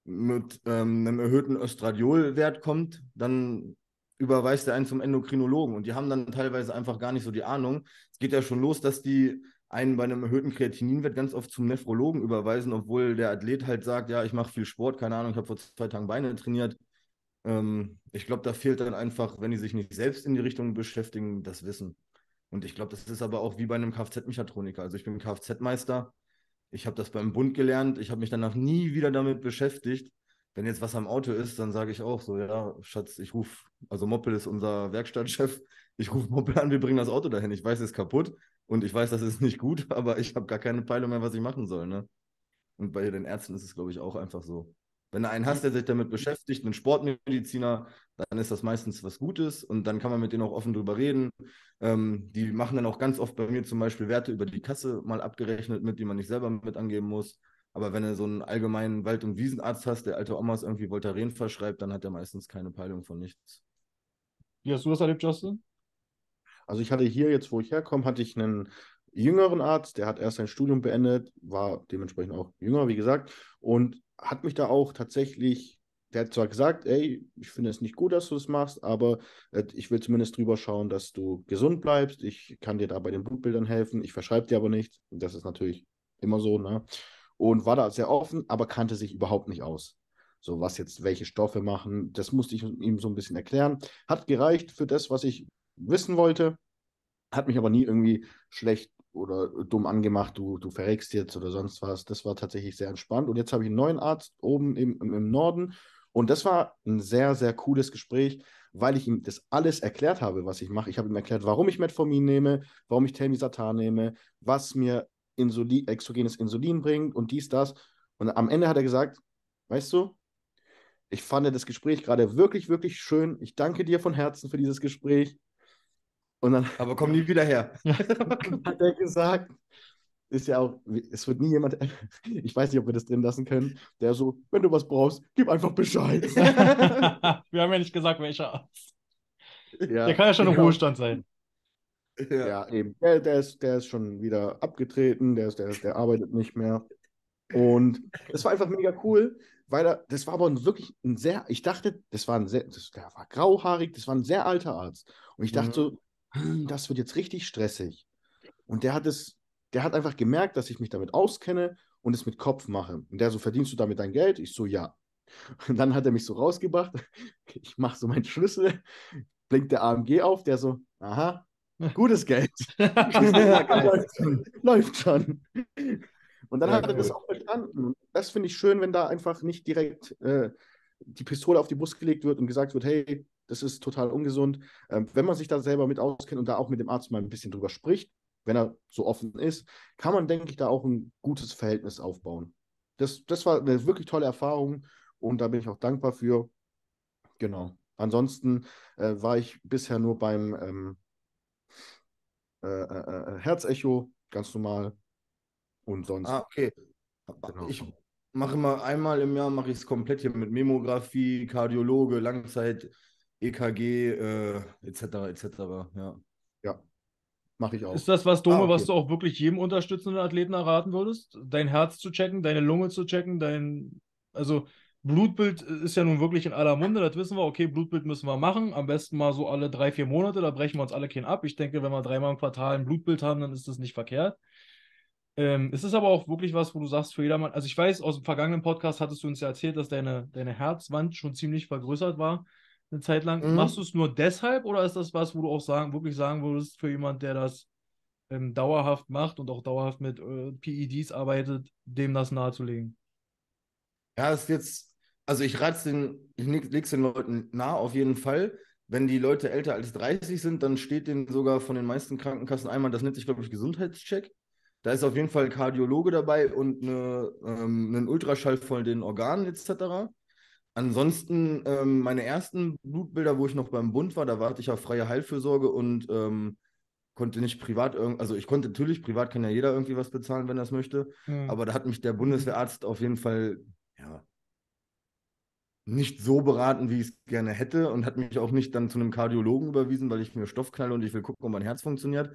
mit ähm, einem erhöhten Östradiolwert kommt, dann überweist er einen zum Endokrinologen. Und die haben dann teilweise einfach gar nicht so die Ahnung. Es geht ja schon los, dass die einen bei einem erhöhten Kreatininwert ganz oft zum Nephrologen überweisen, obwohl der Athlet halt sagt, ja, ich mache viel Sport, keine Ahnung, ich habe vor zwei Tagen Beine trainiert. Ähm, ich glaube, da fehlt dann einfach, wenn die sich nicht selbst in die Richtung beschäftigen, das Wissen. Und ich glaube, das ist aber auch wie bei einem Kfz-Mechatroniker. Also ich bin Kfz-Meister, ich habe das beim Bund gelernt, ich habe mich danach nie wieder damit beschäftigt. Wenn jetzt was am Auto ist, dann sage ich auch so, ja, Schatz, ich rufe, also Moppel ist unser Werkstattchef, ich rufe Moppel an, wir bringen das Auto dahin. Ich weiß, es ist kaputt und ich weiß, das ist nicht gut, aber ich habe gar keine Peilung mehr, was ich machen soll. Ne? Und bei den Ärzten ist es, glaube ich, auch einfach so. Wenn du einen hast, der sich damit beschäftigt, einen Sportmediziner, dann ist das meistens was Gutes und dann kann man mit denen auch offen drüber reden. Ähm, die machen dann auch ganz oft bei mir zum Beispiel Werte über die Kasse mal abgerechnet mit, die man nicht selber mit angeben muss. Aber wenn du so einen allgemeinen Wald- und Wiesenarzt hast, der alte Omas irgendwie Voltaren verschreibt, dann hat er meistens keine Peilung von nichts. Wie hast du das erlebt, Justin? Also ich hatte hier jetzt, wo ich herkomme, hatte ich einen jüngeren Arzt, der hat erst sein Studium beendet, war dementsprechend auch jünger, wie gesagt, und hat mich da auch tatsächlich, der hat zwar gesagt, ey, ich finde es nicht gut, dass du das machst, aber äh, ich will zumindest drüber schauen, dass du gesund bleibst. Ich kann dir da bei den Blutbildern helfen. Ich verschreibe dir aber nichts. Das ist natürlich immer so, ne? Und war da sehr offen, aber kannte sich überhaupt nicht aus. So, was jetzt welche Stoffe machen, das musste ich ihm so ein bisschen erklären. Hat gereicht für das, was ich wissen wollte. Hat mich aber nie irgendwie schlecht oder dumm angemacht, du, du verreckst jetzt oder sonst was. Das war tatsächlich sehr entspannt. Und jetzt habe ich einen neuen Arzt oben im, im Norden. Und das war ein sehr, sehr cooles Gespräch, weil ich ihm das alles erklärt habe, was ich mache. Ich habe ihm erklärt, warum ich Metformin nehme, warum ich Telmisartan nehme, was mir Insulin, exogenes Insulin bringt und dies, das. Und am Ende hat er gesagt, weißt du, ich fand das Gespräch gerade wirklich, wirklich schön. Ich danke dir von Herzen für dieses Gespräch. Und dann Aber komm nie wieder her. hat er gesagt, ist ja auch, es wird nie jemand, ich weiß nicht, ob wir das drin lassen können, der so, wenn du was brauchst, gib einfach Bescheid. wir haben ja nicht gesagt, welcher Arzt. Ja, Der kann ja schon im genau. Ruhestand sein. Ja. Ja, eben. Der, der, ist, der ist schon wieder abgetreten, der, ist, der, der arbeitet nicht mehr. Und es war einfach mega cool, weil er, das war aber wirklich ein sehr, ich dachte, das war ein sehr, das, der war grauhaarig, das war ein sehr alter Arzt. Und ich dachte Mhm. so, das wird jetzt richtig stressig. Und der hat es, der hat einfach gemerkt, dass ich mich damit auskenne und es mit Kopf mache. Und der so, verdienst du damit dein Geld? Ich so, ja. Und dann hat er mich so rausgebracht. Ich mache so meinen Schlüssel, blinkt der AMG auf, der so, aha, gutes Geld. läuft schon. Läuft schon. Und dann Ja, hat er das auch verstanden. Und Das finde ich schön, wenn da einfach nicht direkt äh, die Pistole auf die Brust gelegt wird und gesagt wird, hey, das ist total ungesund. Ähm, wenn man sich da selber mit auskennt und da auch mit dem Arzt mal ein bisschen drüber spricht, wenn er so offen ist, kann man, denke ich, da auch ein gutes Verhältnis aufbauen. Das, das war eine wirklich tolle Erfahrung und da bin ich auch dankbar für. Genau. Ansonsten äh, war ich bisher nur beim ähm, äh, äh, äh, Herzecho, ganz normal. Und sonst. Ah, okay. Genau. Ich mache immer einmal im Jahr mache ich es komplett hier mit Mammographie, Kardiologe, Langzeit, EKG, äh, etc. etc. Ja. Ja, mache ich auch. Ist das was, Dome, Ah, okay. was du auch wirklich jedem unterstützenden Athleten erraten würdest? Dein Herz zu checken, deine Lunge zu checken, dein. Also, Blutbild ist ja nun wirklich in aller Munde, das wissen wir. Okay, Blutbild müssen wir machen. Am besten mal so alle drei, vier Monate, da brechen wir uns alle keinen ab. Ich denke, wenn wir dreimal im Quartal ein Blutbild haben, dann ist das nicht verkehrt. Ähm, es ist aber auch wirklich was, wo du sagst, für jedermann. Also, ich weiß, aus dem vergangenen Podcast hattest du uns ja erzählt, dass deine, deine Herzwand schon ziemlich vergrößert war, eine Zeit lang. Mhm. Machst du es nur deshalb oder ist das was, wo du auch sagen, wirklich sagen würdest, für jemand, der das ähm, dauerhaft macht und auch dauerhaft mit äh, PEDs arbeitet, dem das nahezulegen? Ja, ist jetzt, also ich rate den, ich lege es den Leuten nahe, auf jeden Fall. Wenn die Leute älter als 30 sind, dann steht denen sogar von den meisten Krankenkassen einmal, das nennt sich, glaube ich, Gesundheitscheck. Da ist auf jeden Fall ein Kardiologe dabei und eine, ähm, ein Ultraschall von den Organen etc. Ansonsten ähm, meine ersten Blutbilder, wo ich noch beim Bund war, da warte ich auf freie Heilfürsorge und ähm, konnte nicht privat irgend, also ich konnte natürlich, privat kann ja jeder irgendwie was bezahlen, wenn er es möchte. Hm. Aber da hat mich der Bundeswehrarzt auf jeden Fall, ja, nicht so beraten, wie ich es gerne hätte und hat mich auch nicht dann zu einem Kardiologen überwiesen, weil ich mir Stoff knalle und ich will gucken, ob mein Herz funktioniert.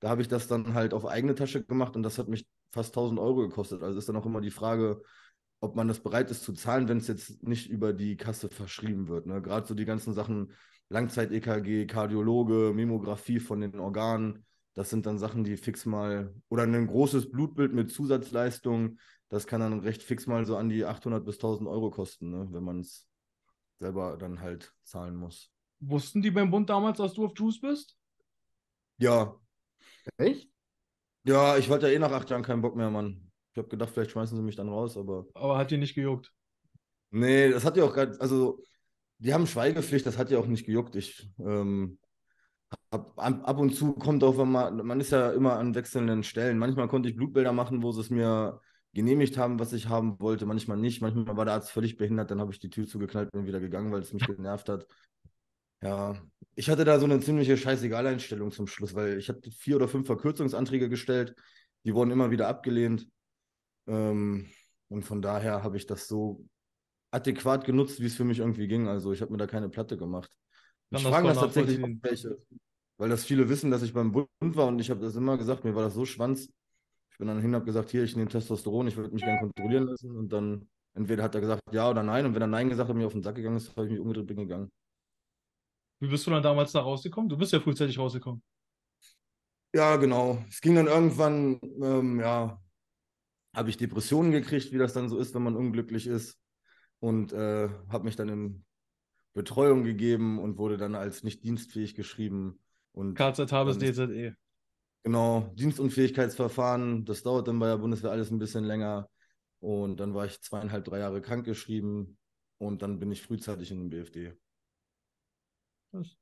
Da habe ich das dann halt auf eigene Tasche gemacht und das hat mich fast 1000 Euro gekostet. Also ist dann auch immer die Frage, ob man das bereit ist zu zahlen, wenn es jetzt nicht über die Kasse verschrieben wird. Ne? Gerade so die ganzen Sachen, Langzeit-EKG, Kardiologe, Mammographie von den Organen, das sind dann Sachen, die fix mal, oder ein großes Blutbild mit Zusatzleistung, das kann dann recht fix mal so an die 800 bis 1000 Euro kosten, ne? wenn man es selber dann halt zahlen muss. Wussten die beim Bund damals, dass du auf Juice bist? Ja, Echt? ja, ich hatte ja eh nach acht Jahren keinen Bock mehr, Mann. Ich habe gedacht, vielleicht schmeißen sie mich dann raus, aber Aber hat dir nicht gejuckt. nee, das hat ja auch gerade, also die haben Schweigepflicht, das hat ja auch nicht gejuckt. Ich ähm, hab, ab, ab und zu kommt auch, wenn man, man ist ja immer an wechselnden Stellen. Manchmal konnte ich Blutbilder machen, wo sie es mir genehmigt haben, was ich haben wollte, manchmal nicht. Manchmal war der Arzt völlig behindert, dann habe ich die Tür zugeknallt und bin wieder gegangen, weil es mich genervt hat. Ja, ich hatte da so eine ziemliche Scheißegal-Einstellung zum Schluss, weil ich hatte vier oder fünf Verkürzungsanträge gestellt, die wurden immer wieder abgelehnt. Ähm, und von daher habe ich das so adäquat genutzt, wie es für mich irgendwie ging. Also ich habe mir da keine Platte gemacht. Kann Ich das frage das tatsächlich welche, weil das viele wissen, dass ich beim Bund war und ich habe das immer gesagt, mir war das so schwanz. Ich bin dann hin und habe gesagt, hier, ich nehme Testosteron, ich würde mich gerne kontrollieren lassen. Und dann entweder hat er gesagt ja oder nein. Und wenn er nein gesagt hat, mir auf den Sack gegangen ist, habe ich mich umgedreht bin gegangen. Wie bist du dann damals da rausgekommen? Du bist ja frühzeitig rausgekommen. Ja, genau. Es ging dann irgendwann, ähm, ja, habe ich Depressionen gekriegt, wie das dann so ist, wenn man unglücklich ist. Und äh, habe mich dann in Betreuung gegeben und wurde dann als nicht dienstfähig geschrieben. Und KZH bis dann ist- DZE. Genau, Dienstunfähigkeitsverfahren, das dauert dann bei der Bundeswehr alles ein bisschen länger. Und dann war ich zweieinhalb, drei Jahre krankgeschrieben und dann bin ich frühzeitig in den BFD. Das-?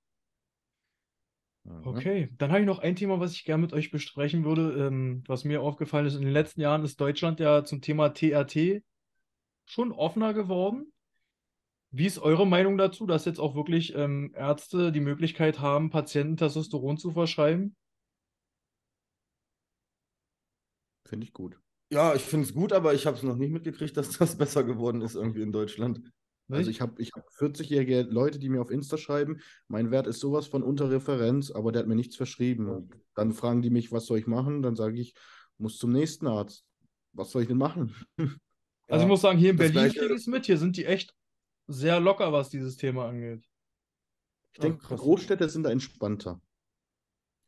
Okay, dann habe ich noch ein Thema, was ich gerne mit euch besprechen würde. Ähm, was mir aufgefallen ist, in den letzten Jahren ist Deutschland ja zum Thema TRT schon offener geworden. Wie ist eure Meinung dazu, dass jetzt auch wirklich ähm, Ärzte die Möglichkeit haben, Patienten Testosteron zu verschreiben? Finde ich gut. Ja, ich finde es gut, aber ich habe es noch nicht mitgekriegt, dass das besser geworden ist irgendwie in Deutschland. Also Nicht? ich habe ich hab 40-jährige Leute, die mir auf Insta schreiben, mein Wert ist sowas von unter Referenz, aber der hat mir nichts verschrieben. Dann fragen die mich, was soll ich machen? Dann sage ich, muss zum nächsten Arzt. Was soll ich denn machen? Also ich muss sagen, hier in das Berlin kriege ich es mit. Hier sind die echt sehr locker, was dieses Thema angeht. Ich denke, krass. Großstädte sind da entspannter.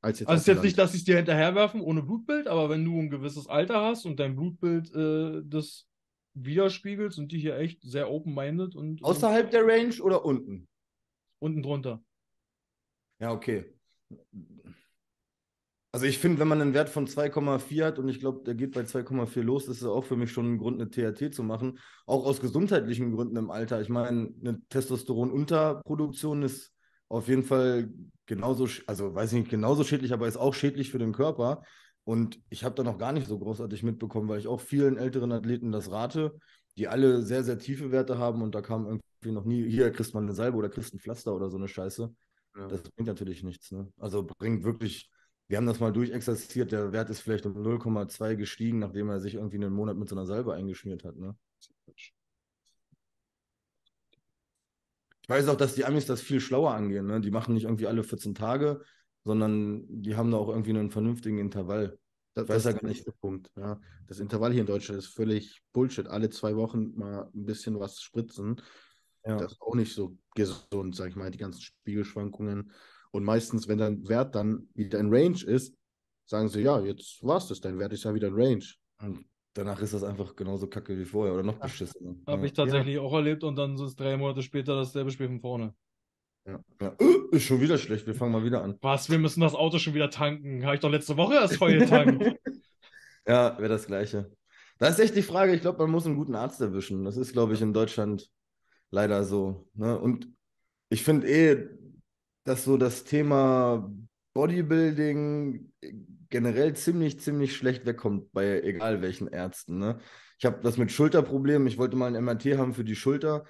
Als jetzt Also ist jetzt nicht, Land. dass sie es dir hinterherwerfen ohne Blutbild, aber wenn du ein gewisses Alter hast und dein Blutbild äh, das widerspiegelt, sind die hier echt sehr open-minded und, und Außerhalb der Range oder unten? unten drunter. Ja, okay. Also ich finde, wenn man einen Wert von 2,4 hat und ich glaube, der geht bei 2,4 los, ist es auch für mich schon ein Grund, eine THT zu machen. Auch aus gesundheitlichen Gründen im Alter. Ich meine, eine Testosteronunterproduktion ist auf jeden Fall genauso, also weiß ich nicht genauso schädlich, aber ist auch schädlich für den Körper. Und ich habe da noch gar nicht so großartig mitbekommen, weil ich auch vielen älteren Athleten das rate, die alle sehr, sehr tiefe Werte haben und da kam irgendwie noch nie, hier kriegst man eine Salbe oder kriegst ein Pflaster oder so eine Scheiße. Ja. Das bringt natürlich nichts. Ne? Also bringt wirklich, wir haben das mal durchexerziert, der Wert ist vielleicht um 0,2 gestiegen, nachdem er sich irgendwie einen Monat mit so einer Salbe eingeschmiert hat. Ne? Ich weiß auch, dass die Amis das viel schlauer angehen. Ne? Die machen nicht irgendwie alle 14 Tage, sondern die haben da auch irgendwie einen vernünftigen Intervall. Das, weiß das ja ist gar der nicht. nächste Punkt. Ja. Das Intervall hier in Deutschland ist völlig Bullshit. Alle zwei Wochen mal ein bisschen was spritzen. Ja. Das ist auch nicht so gesund, sag ich mal, die ganzen Spiegelschwankungen. Und meistens, wenn dein Wert dann wieder in Range ist, sagen sie, ja, jetzt war's das, dein Wert ist ja wieder in Range. Und danach ist das einfach genauso kacke wie vorher oder noch beschissener. Habe ja. ich tatsächlich auch erlebt und dann ist es drei Monate später dasselbe Spiel von vorne. Ja. Äh, Ist schon wieder schlecht, wir fangen mal wieder an. Was, wir müssen das Auto schon wieder tanken. Habe ich doch letzte Woche erst voll getankt. Ja, wäre das Gleiche. Da ist echt die Frage, ich glaube, man muss einen guten Arzt erwischen. Das ist, glaube ich, in Deutschland leider so. Ne? Und ich finde eh, dass so das Thema Bodybuilding generell ziemlich, ziemlich schlecht wegkommt bei egal welchen Ärzten. Ne? Ich habe das mit Schulterproblemen. Ich wollte mal ein MRT haben für die Schulter.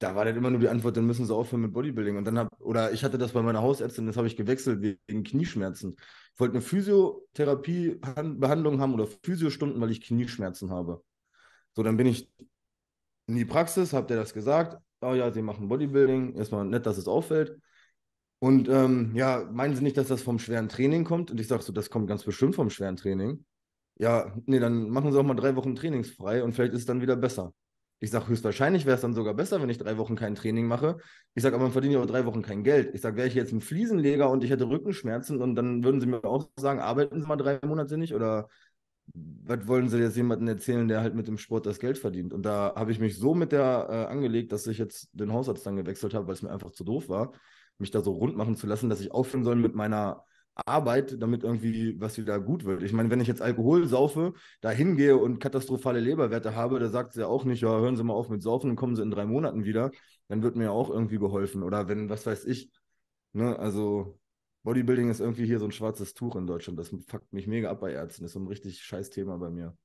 Da war dann immer nur die Antwort, dann müssen sie aufhören mit Bodybuilding. Und dann hab, oder ich hatte das bei meiner Hausärztin, das habe ich gewechselt wegen Knieschmerzen. Ich wollte eine Physiotherapie-Behandlung haben oder Physiostunden, weil ich Knieschmerzen habe. So, dann bin ich in die Praxis, habt ihr das gesagt? Oh ja, sie machen Bodybuilding. Erstmal nett, dass es auffällt. Und ähm, ja, meinen Sie nicht, dass das vom schweren Training kommt? Und ich sage so, das kommt ganz bestimmt vom schweren Training. Ja, nee, dann machen Sie auch mal drei Wochen trainingsfrei und vielleicht ist es dann wieder besser. Ich sage, höchstwahrscheinlich wäre es dann sogar besser, wenn ich drei Wochen kein Training mache. Ich sage, aber man verdient ja auch drei Wochen kein Geld. Ich sage, wäre ich jetzt ein Fliesenleger und ich hätte Rückenschmerzen und dann würden Sie mir auch sagen, arbeiten Sie mal drei Monate nicht oder was wollen Sie jetzt jemandem erzählen, der halt mit dem Sport das Geld verdient? Und da habe ich mich so mit der äh, angelegt, dass ich jetzt den Hausarzt dann gewechselt habe, weil es mir einfach zu doof war, mich da so rund machen zu lassen, dass ich aufhören soll mit meiner Arbeit, damit irgendwie was wieder gut wird. Ich meine, wenn ich jetzt Alkohol saufe, da hingehe und katastrophale Leberwerte habe, da sagt sie ja auch nicht, ja, hören Sie mal auf mit Saufen und kommen Sie in drei Monaten wieder, dann wird mir ja auch irgendwie geholfen. Oder wenn, was weiß ich, ne, also Bodybuilding ist irgendwie hier so ein schwarzes Tuch in Deutschland. Das fuckt mich mega ab bei Ärzten. Das ist so ein richtig scheiß Thema bei mir.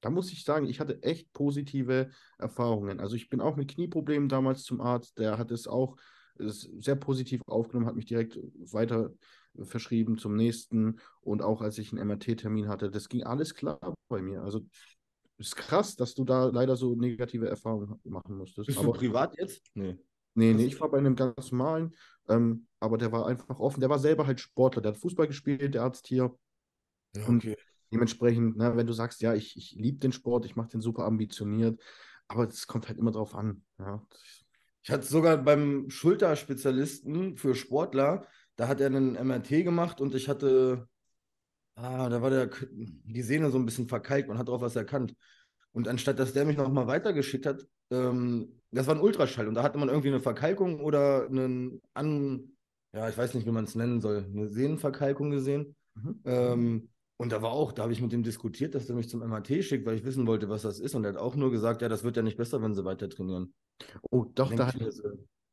Da muss ich sagen, ich hatte echt positive Erfahrungen. Also ich bin auch mit Knieproblemen damals zum Arzt, der hat es auch sehr positiv aufgenommen, hat mich direkt weiter verschrieben zum nächsten und auch als ich einen MRT-Termin hatte, das ging alles klar bei mir. Also ist krass, dass du da leider so negative Erfahrungen machen musstest. Bist Aber, du privat jetzt? Nee. Nee, nee, ich war bei einem ganz normalen, ähm, aber der war einfach offen. Der war selber halt Sportler, der hat Fußball gespielt, der Arzt hier. Ja, Und okay. dementsprechend, ne, wenn du sagst, ja, ich, ich liebe den Sport, ich mache den super ambitioniert, aber es kommt halt immer drauf an. Ja. Ich hatte sogar beim Schulterspezialisten für Sportler, da hat er einen MRT gemacht und ich hatte, ah, da war der, die Sehne so ein bisschen verkalkt, man hat drauf was erkannt. Und anstatt dass der mich nochmal weitergeschickt hat, ähm, das war ein Ultraschall und da hatte man irgendwie eine Verkalkung oder einen an, ja, ich weiß nicht, wie man es nennen soll, eine Sehnenverkalkung gesehen. Mhm. Ähm, und da war auch, da habe ich mit ihm diskutiert, dass er mich zum MRT schickt, weil ich wissen wollte, was das ist. Und er hat auch nur gesagt, ja, das wird ja nicht besser, wenn sie weiter trainieren. Oh, doch, Denk da mir ich, so,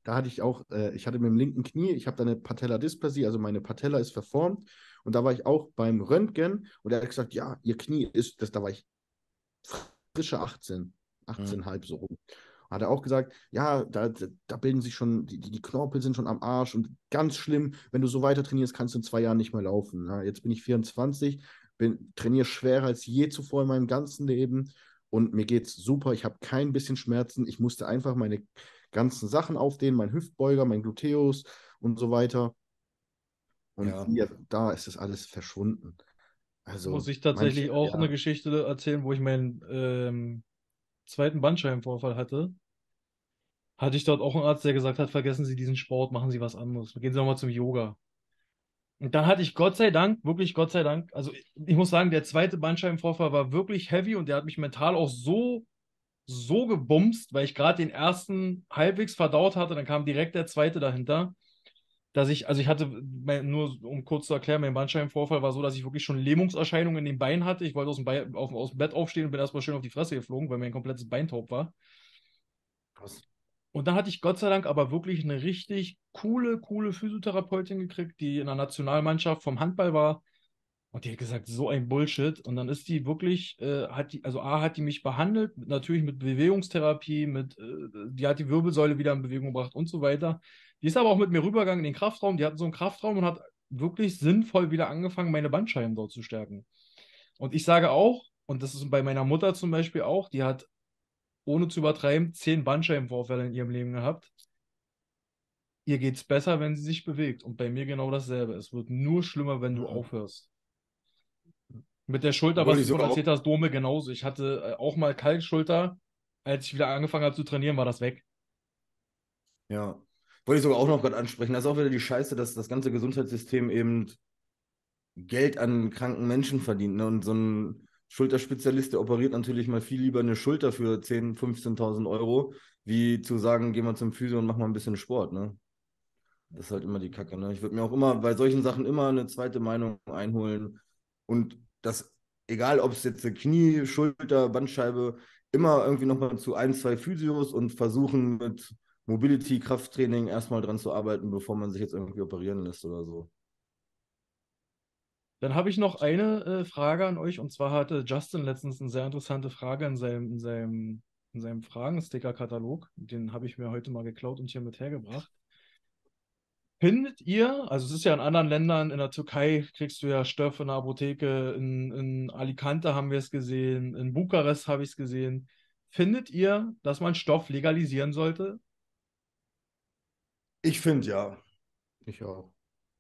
da hatte ich auch, äh, ich hatte mit dem linken Knie, ich habe da eine Patelladysplasie, also meine Patella ist verformt. Und da war ich auch beim Röntgen und er hat gesagt, ja, ihr Knie ist, das, da war ich frische 18, 18,5 so rum. Hat er auch gesagt, ja, da, da bilden sich schon, die, die Knorpel sind schon am Arsch und ganz schlimm, wenn du so weiter trainierst, kannst du in zwei Jahren nicht mehr laufen. Ja, jetzt bin ich 24, bin, trainiere schwerer als je zuvor in meinem ganzen Leben und mir geht's super. Ich habe kein bisschen Schmerzen. Ich musste einfach meine ganzen Sachen aufdehnen, mein Hüftbeuger, mein Gluteus und so weiter. Und Ja. hier, da ist das alles verschwunden. Also Muss ich tatsächlich manche- auch ja. eine Geschichte erzählen, wo ich meinen ähm, zweiten Bandscheibenvorfall hatte. Hatte ich dort auch einen Arzt, der gesagt hat, vergessen Sie diesen Sport, machen Sie was anderes. Gehen Sie nochmal zum Yoga. Und dann hatte ich Gott sei Dank, wirklich Gott sei Dank, also ich, ich muss sagen, der zweite Bandscheibenvorfall war wirklich heavy und der hat mich mental auch so, so gebumst, weil ich gerade den ersten halbwegs verdaut hatte, dann kam direkt der zweite dahinter, dass ich, also ich hatte, nur um kurz zu erklären, mein Bandscheibenvorfall war so, dass ich wirklich schon Lähmungserscheinungen in den Beinen hatte. Ich wollte aus dem, Bein, auf, aus dem Bett aufstehen und bin erstmal schön auf die Fresse geflogen, weil mein komplettes Bein taub war. Krass. Und dann hatte ich Gott sei Dank aber wirklich eine richtig coole, coole Physiotherapeutin gekriegt, die in der Nationalmannschaft vom Handball war. Und die hat gesagt, so ein Bullshit. Und dann ist die wirklich, äh, hat die, also A, hat die mich behandelt, natürlich mit Bewegungstherapie, mit, äh, die hat die Wirbelsäule wieder in Bewegung gebracht und so weiter. Die ist aber auch mit mir rübergegangen in den Kraftraum. Die hat so einen Kraftraum und hat wirklich sinnvoll wieder angefangen, meine Bandscheiben dort zu stärken. Und ich sage auch, und das ist bei meiner Mutter zum Beispiel auch, die hat ohne zu übertreiben, zehn Bandscheibenvorfälle in ihrem Leben gehabt. Ihr geht's besser, wenn sie sich bewegt. Und bei mir genau dasselbe. Es wird nur schlimmer, wenn du Mhm. aufhörst. Mit der Schulter, Obwohl was du sogar erzählt hast, Dome genauso. Ich hatte äh, auch mal Kaltschulter. Als ich wieder angefangen habe zu trainieren, war das weg. Ja. Wollte ich sogar auch noch gerade ansprechen. Das ist auch wieder die Scheiße, dass das ganze Gesundheitssystem eben Geld an kranken Menschen verdient. Ne? Und so ein Schulterspezialist, der operiert natürlich mal viel lieber eine Schulter für 10.000, 15.000 Euro, wie zu sagen, geh mal zum Physio und mach mal ein bisschen Sport. Ne? Das ist halt immer die Kacke. Ne? Ich würde mir auch immer bei solchen Sachen immer eine zweite Meinung einholen. Und das, egal ob es jetzt Knie, Schulter, Bandscheibe, immer irgendwie nochmal zu ein, zwei Physios und versuchen mit Mobility, Krafttraining erstmal dran zu arbeiten, bevor man sich jetzt irgendwie operieren lässt oder so. Dann habe ich noch eine äh, Frage an euch. Und zwar hatte Justin letztens eine sehr interessante Frage in seinem, in seinem, in seinem Fragensticker-Katalog. Den habe ich mir heute mal geklaut und hier mit hergebracht. Findet ihr, also es ist ja in anderen Ländern, in der Türkei kriegst du ja Stoff in der Apotheke, in, in Alicante haben wir es gesehen, in Bukarest habe ich es gesehen. Findet ihr, dass man Stoff legalisieren sollte? Ich finde ja. Ich auch.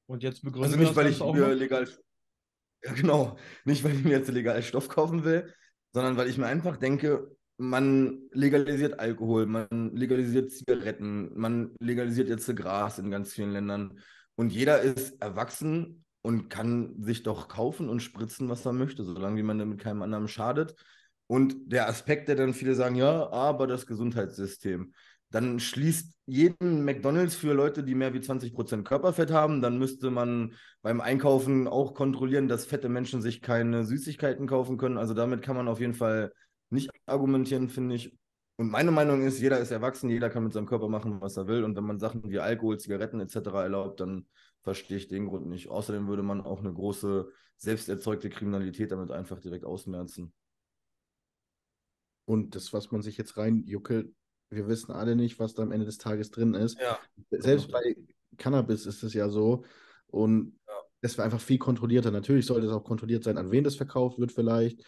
Und jetzt begründen Also wir nicht, das weil ich mir legal. Ja, genau. Nicht, weil ich mir jetzt legal Stoff kaufen will, sondern weil ich mir einfach denke, man legalisiert Alkohol, man legalisiert Zigaretten, man legalisiert jetzt Gras in ganz vielen Ländern. Und jeder ist erwachsen und kann sich doch kaufen und spritzen, was er möchte, solange wie man damit keinem anderen schadet. Und der Aspekt, der dann viele sagen, ja, aber das Gesundheitssystem. Dann schließt jeden McDonalds für Leute, die mehr wie 20% Körperfett haben. Dann müsste man beim Einkaufen auch kontrollieren, dass fette Menschen sich keine Süßigkeiten kaufen können. Also damit kann man auf jeden Fall nicht argumentieren, finde ich. Und meine Meinung ist, jeder ist erwachsen, jeder kann mit seinem Körper machen, was er will. Und wenn man Sachen wie Alkohol, Zigaretten etc. erlaubt, dann verstehe ich den Grund nicht. Außerdem würde man auch eine große selbst erzeugte Kriminalität damit einfach direkt ausmerzen. Und das, was man sich jetzt reinjuckelt, wir wissen alle nicht, was da am Ende des Tages drin ist. Ja. Selbst bei Cannabis ist es ja so. Und Ja. es wäre einfach viel kontrollierter. Natürlich sollte es auch kontrolliert sein, an wen das verkauft wird, vielleicht.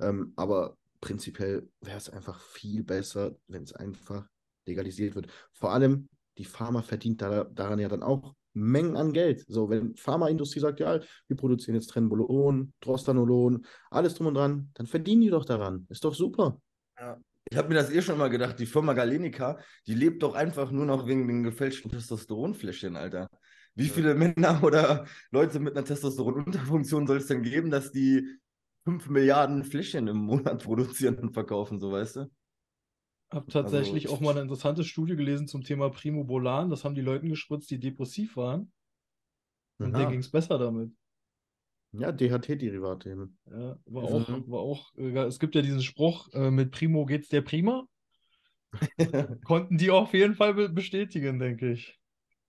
Ähm, aber prinzipiell wäre es einfach viel besser, wenn es einfach legalisiert wird. Vor allem, die Pharma verdient da, daran ja dann auch Mengen an Geld. So, wenn Pharmaindustrie sagt, ja, wir produzieren jetzt Trenbolon, Drostanolon, alles drum und dran, dann verdienen die doch daran. Ist doch super. Ich habe mir das eh schon mal gedacht, die Firma Galenica, die lebt doch einfach nur noch wegen den gefälschten Testosteronfläschchen, Alter. Wie Ja. viele Männer oder Leute mit einer Testosteronunterfunktion soll es denn geben, dass die 5 Milliarden Fläschchen im Monat produzieren und verkaufen, so weißt du? Habe tatsächlich Also- auch mal eine interessante Studie gelesen zum Thema Primobolan. Das haben die Leuten gespritzt, die depressiv waren. Und Ja. denen ging es besser damit. Ja, DHT-Derivate eben. Ja, war auch, war auch, äh, es gibt ja diesen Spruch, äh, mit Primo geht's der prima. Konnten die auf jeden Fall be bestätigen, denke ich.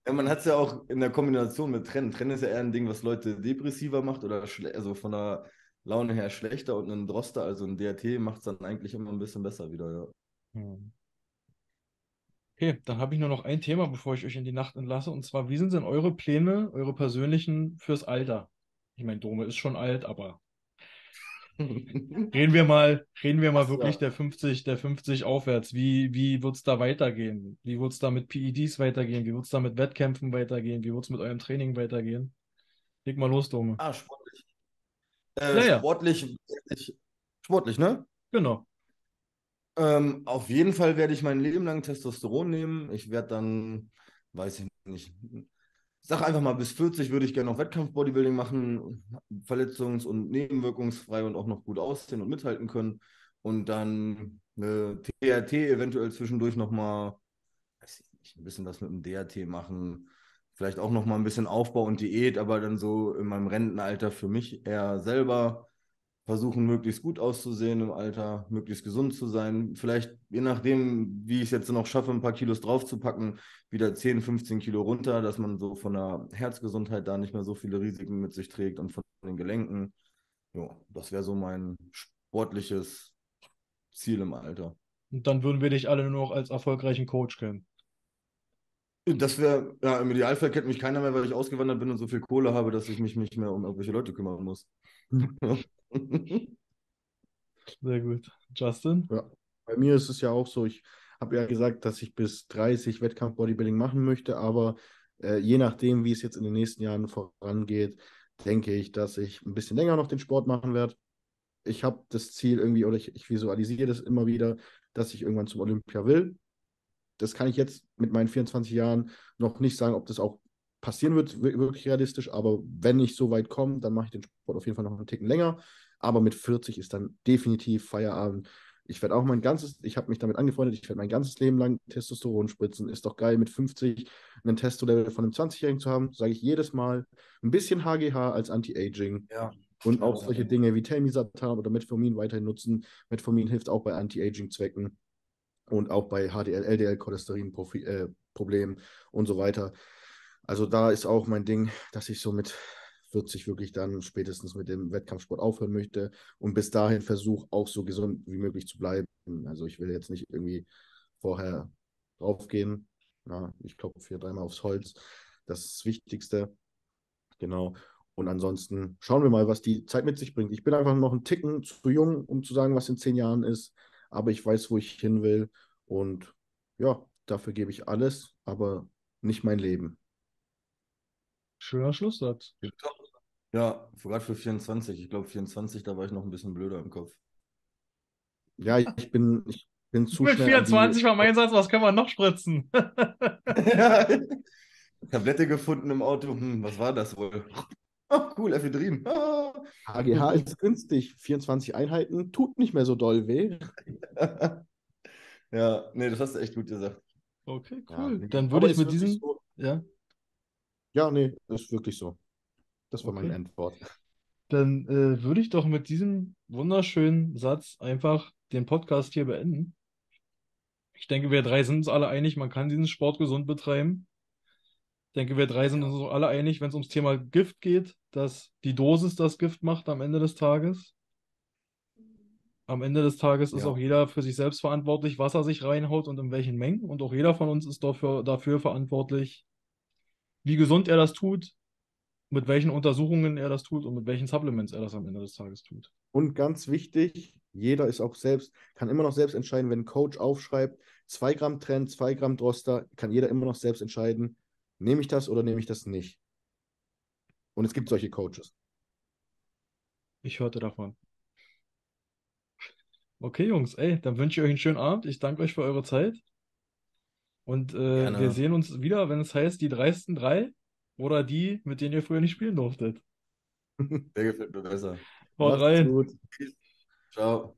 Ja, man hat es ja auch in der Kombination mit Trennen. Trennen ist ja eher ein Ding, was Leute depressiver macht oder also von der Laune her schlechter und ein Droster, also ein DRT, macht es dann eigentlich immer ein bisschen besser wieder, ja. Hm. Okay, dann habe ich nur noch ein Thema, bevor ich euch in die Nacht entlasse. Und zwar, wie sind denn eure Pläne, eure persönlichen fürs Alter? Ich meine, Dome ist schon alt, aber reden wir mal, reden wir mal Ach, wirklich ja. der 50, der 50 aufwärts. Wie, wie wird es da weitergehen? Wie wird es da mit PEDs weitergehen? Wie wird es da mit Wettkämpfen weitergehen? Wie wird es mit eurem Training weitergehen? Leg mal los, Dome. Ah, sportlich. Äh, Ja, ja. Sportlich, ich, sportlich, ne? Genau. Ähm, auf jeden Fall werde ich mein Leben lang Testosteron nehmen. Ich werde dann, weiß ich nicht, sag einfach mal, bis 40 würde ich gerne noch Wettkampf-Bodybuilding machen, verletzungs- und nebenwirkungsfrei und auch noch gut aussehen und mithalten können. Und dann eine TRT eventuell zwischendurch nochmal, weiß ich nicht, ein bisschen was mit dem DRT machen. Vielleicht auch nochmal ein bisschen Aufbau und Diät, aber dann so in meinem Rentenalter für mich eher selber versuchen, möglichst gut auszusehen im Alter, möglichst gesund zu sein. Vielleicht, je nachdem, wie ich es jetzt noch schaffe, ein paar Kilos draufzupacken, wieder 10, 15 Kilo runter, dass man so von der Herzgesundheit da nicht mehr so viele Risiken mit sich trägt und von den Gelenken. Ja, das wäre so mein sportliches Ziel im Alter. Und dann würden wir dich alle nur noch als erfolgreichen Coach kennen. Das wäre, ja, im Idealfall kennt mich keiner mehr, weil ich ausgewandert bin und so viel Kohle habe, dass ich mich nicht mehr um irgendwelche Leute kümmern muss. Sehr gut. Justin? Ja. Bei mir ist es ja auch so, ich habe ja gesagt, dass ich bis 30 Wettkampf-Bodybuilding machen möchte, aber äh, je nachdem, wie es jetzt in den nächsten Jahren vorangeht, denke ich, dass ich ein bisschen länger noch den Sport machen werde. Ich habe das Ziel irgendwie, oder ich, ich visualisiere das immer wieder, dass ich irgendwann zum Olympia will. Das kann ich jetzt mit meinen 24 Jahren noch nicht sagen, ob das auch passieren wird, wir- wirklich realistisch, aber wenn ich so weit komme, dann mache ich den Sport auf jeden Fall noch einen Ticken länger. Aber mit 40 ist dann definitiv Feierabend. Ich werde auch mein ganzes, ich habe mich damit angefreundet, ich werde mein ganzes Leben lang Testosteron spritzen. Ist doch geil, mit 50 einen Testo-Level von einem 20-Jährigen zu haben, sage ich jedes Mal. Ein bisschen HGH als Anti-Aging. Ja. Und auch solche Dinge wie Telmisartan oder Metformin weiterhin nutzen. Metformin hilft auch bei Anti-Aging-Zwecken und auch bei HDL, LDL-Cholesterin-Problemen und so weiter. Also da ist auch mein Ding, dass ich so mit 40 wirklich dann spätestens mit dem Wettkampfsport aufhören möchte und bis dahin versuche auch so gesund wie möglich zu bleiben. Also ich will jetzt nicht irgendwie vorher draufgehen. Ja, ich klopfe hier dreimal aufs Holz. Das ist das Wichtigste. Genau. Und ansonsten schauen wir mal, was die Zeit mit sich bringt. Ich bin einfach noch einen Ticken zu jung, um zu sagen, was in zehn Jahren ist. Aber ich weiß, wo ich hin will. Und ja, dafür gebe ich alles, aber nicht mein Leben. Schöner Schlusssatz. Ja, gerade für 24. Ich glaube, 24, da war ich noch ein bisschen blöder im Kopf. Ja, ich bin, ich bin zu Mit schnell an die- 24 war mein Satz, was können wir noch spritzen? Tablette gefunden im Auto. Hm, was war das wohl? Oh, cool, Ephedrin. Ah. HGH ist günstig. 24 Einheiten tut nicht mehr so doll weh. Ja, nee, das hast du echt gut gesagt. Okay, Ja, cool. nee, Dann würde ich ist mit wirklich diesem, So. ja, Ja, nee, ist wirklich so. Das war Okay. meine Antwort. dann äh, würde ich doch mit diesem wunderschönen Satz einfach den Podcast hier beenden. Ich denke, wir drei sind uns alle einig, man kann diesen Sport gesund betreiben. Ich denke, wir drei sind uns auch alle einig, wenn es ums Thema Gift geht, dass die Dosis das Gift macht am Ende des Tages. Am Ende des Tages ist Ja. auch jeder für sich selbst verantwortlich, was er sich reinhaut und in welchen Mengen. Und auch jeder von uns ist dafür, dafür verantwortlich, wie gesund er das tut, mit welchen Untersuchungen er das tut und mit welchen Supplements er das am Ende des Tages tut. Und ganz wichtig, jeder ist auch selbst, kann immer noch selbst entscheiden, wenn ein Coach aufschreibt, 2 Gramm Trend, 2 Gramm Droster, kann jeder immer noch selbst entscheiden, nehme ich das oder nehme ich das nicht. Und es gibt solche Coaches. Ich hörte davon. Okay, Jungs, ey, dann wünsche ich euch einen schönen Abend. Ich danke euch für eure Zeit. Und äh, wir sehen uns wieder, wenn es heißt, die dreisten drei oder die, mit denen ihr früher nicht spielen durftet. Der gefällt mir besser. Haut rein. gut. Ciao.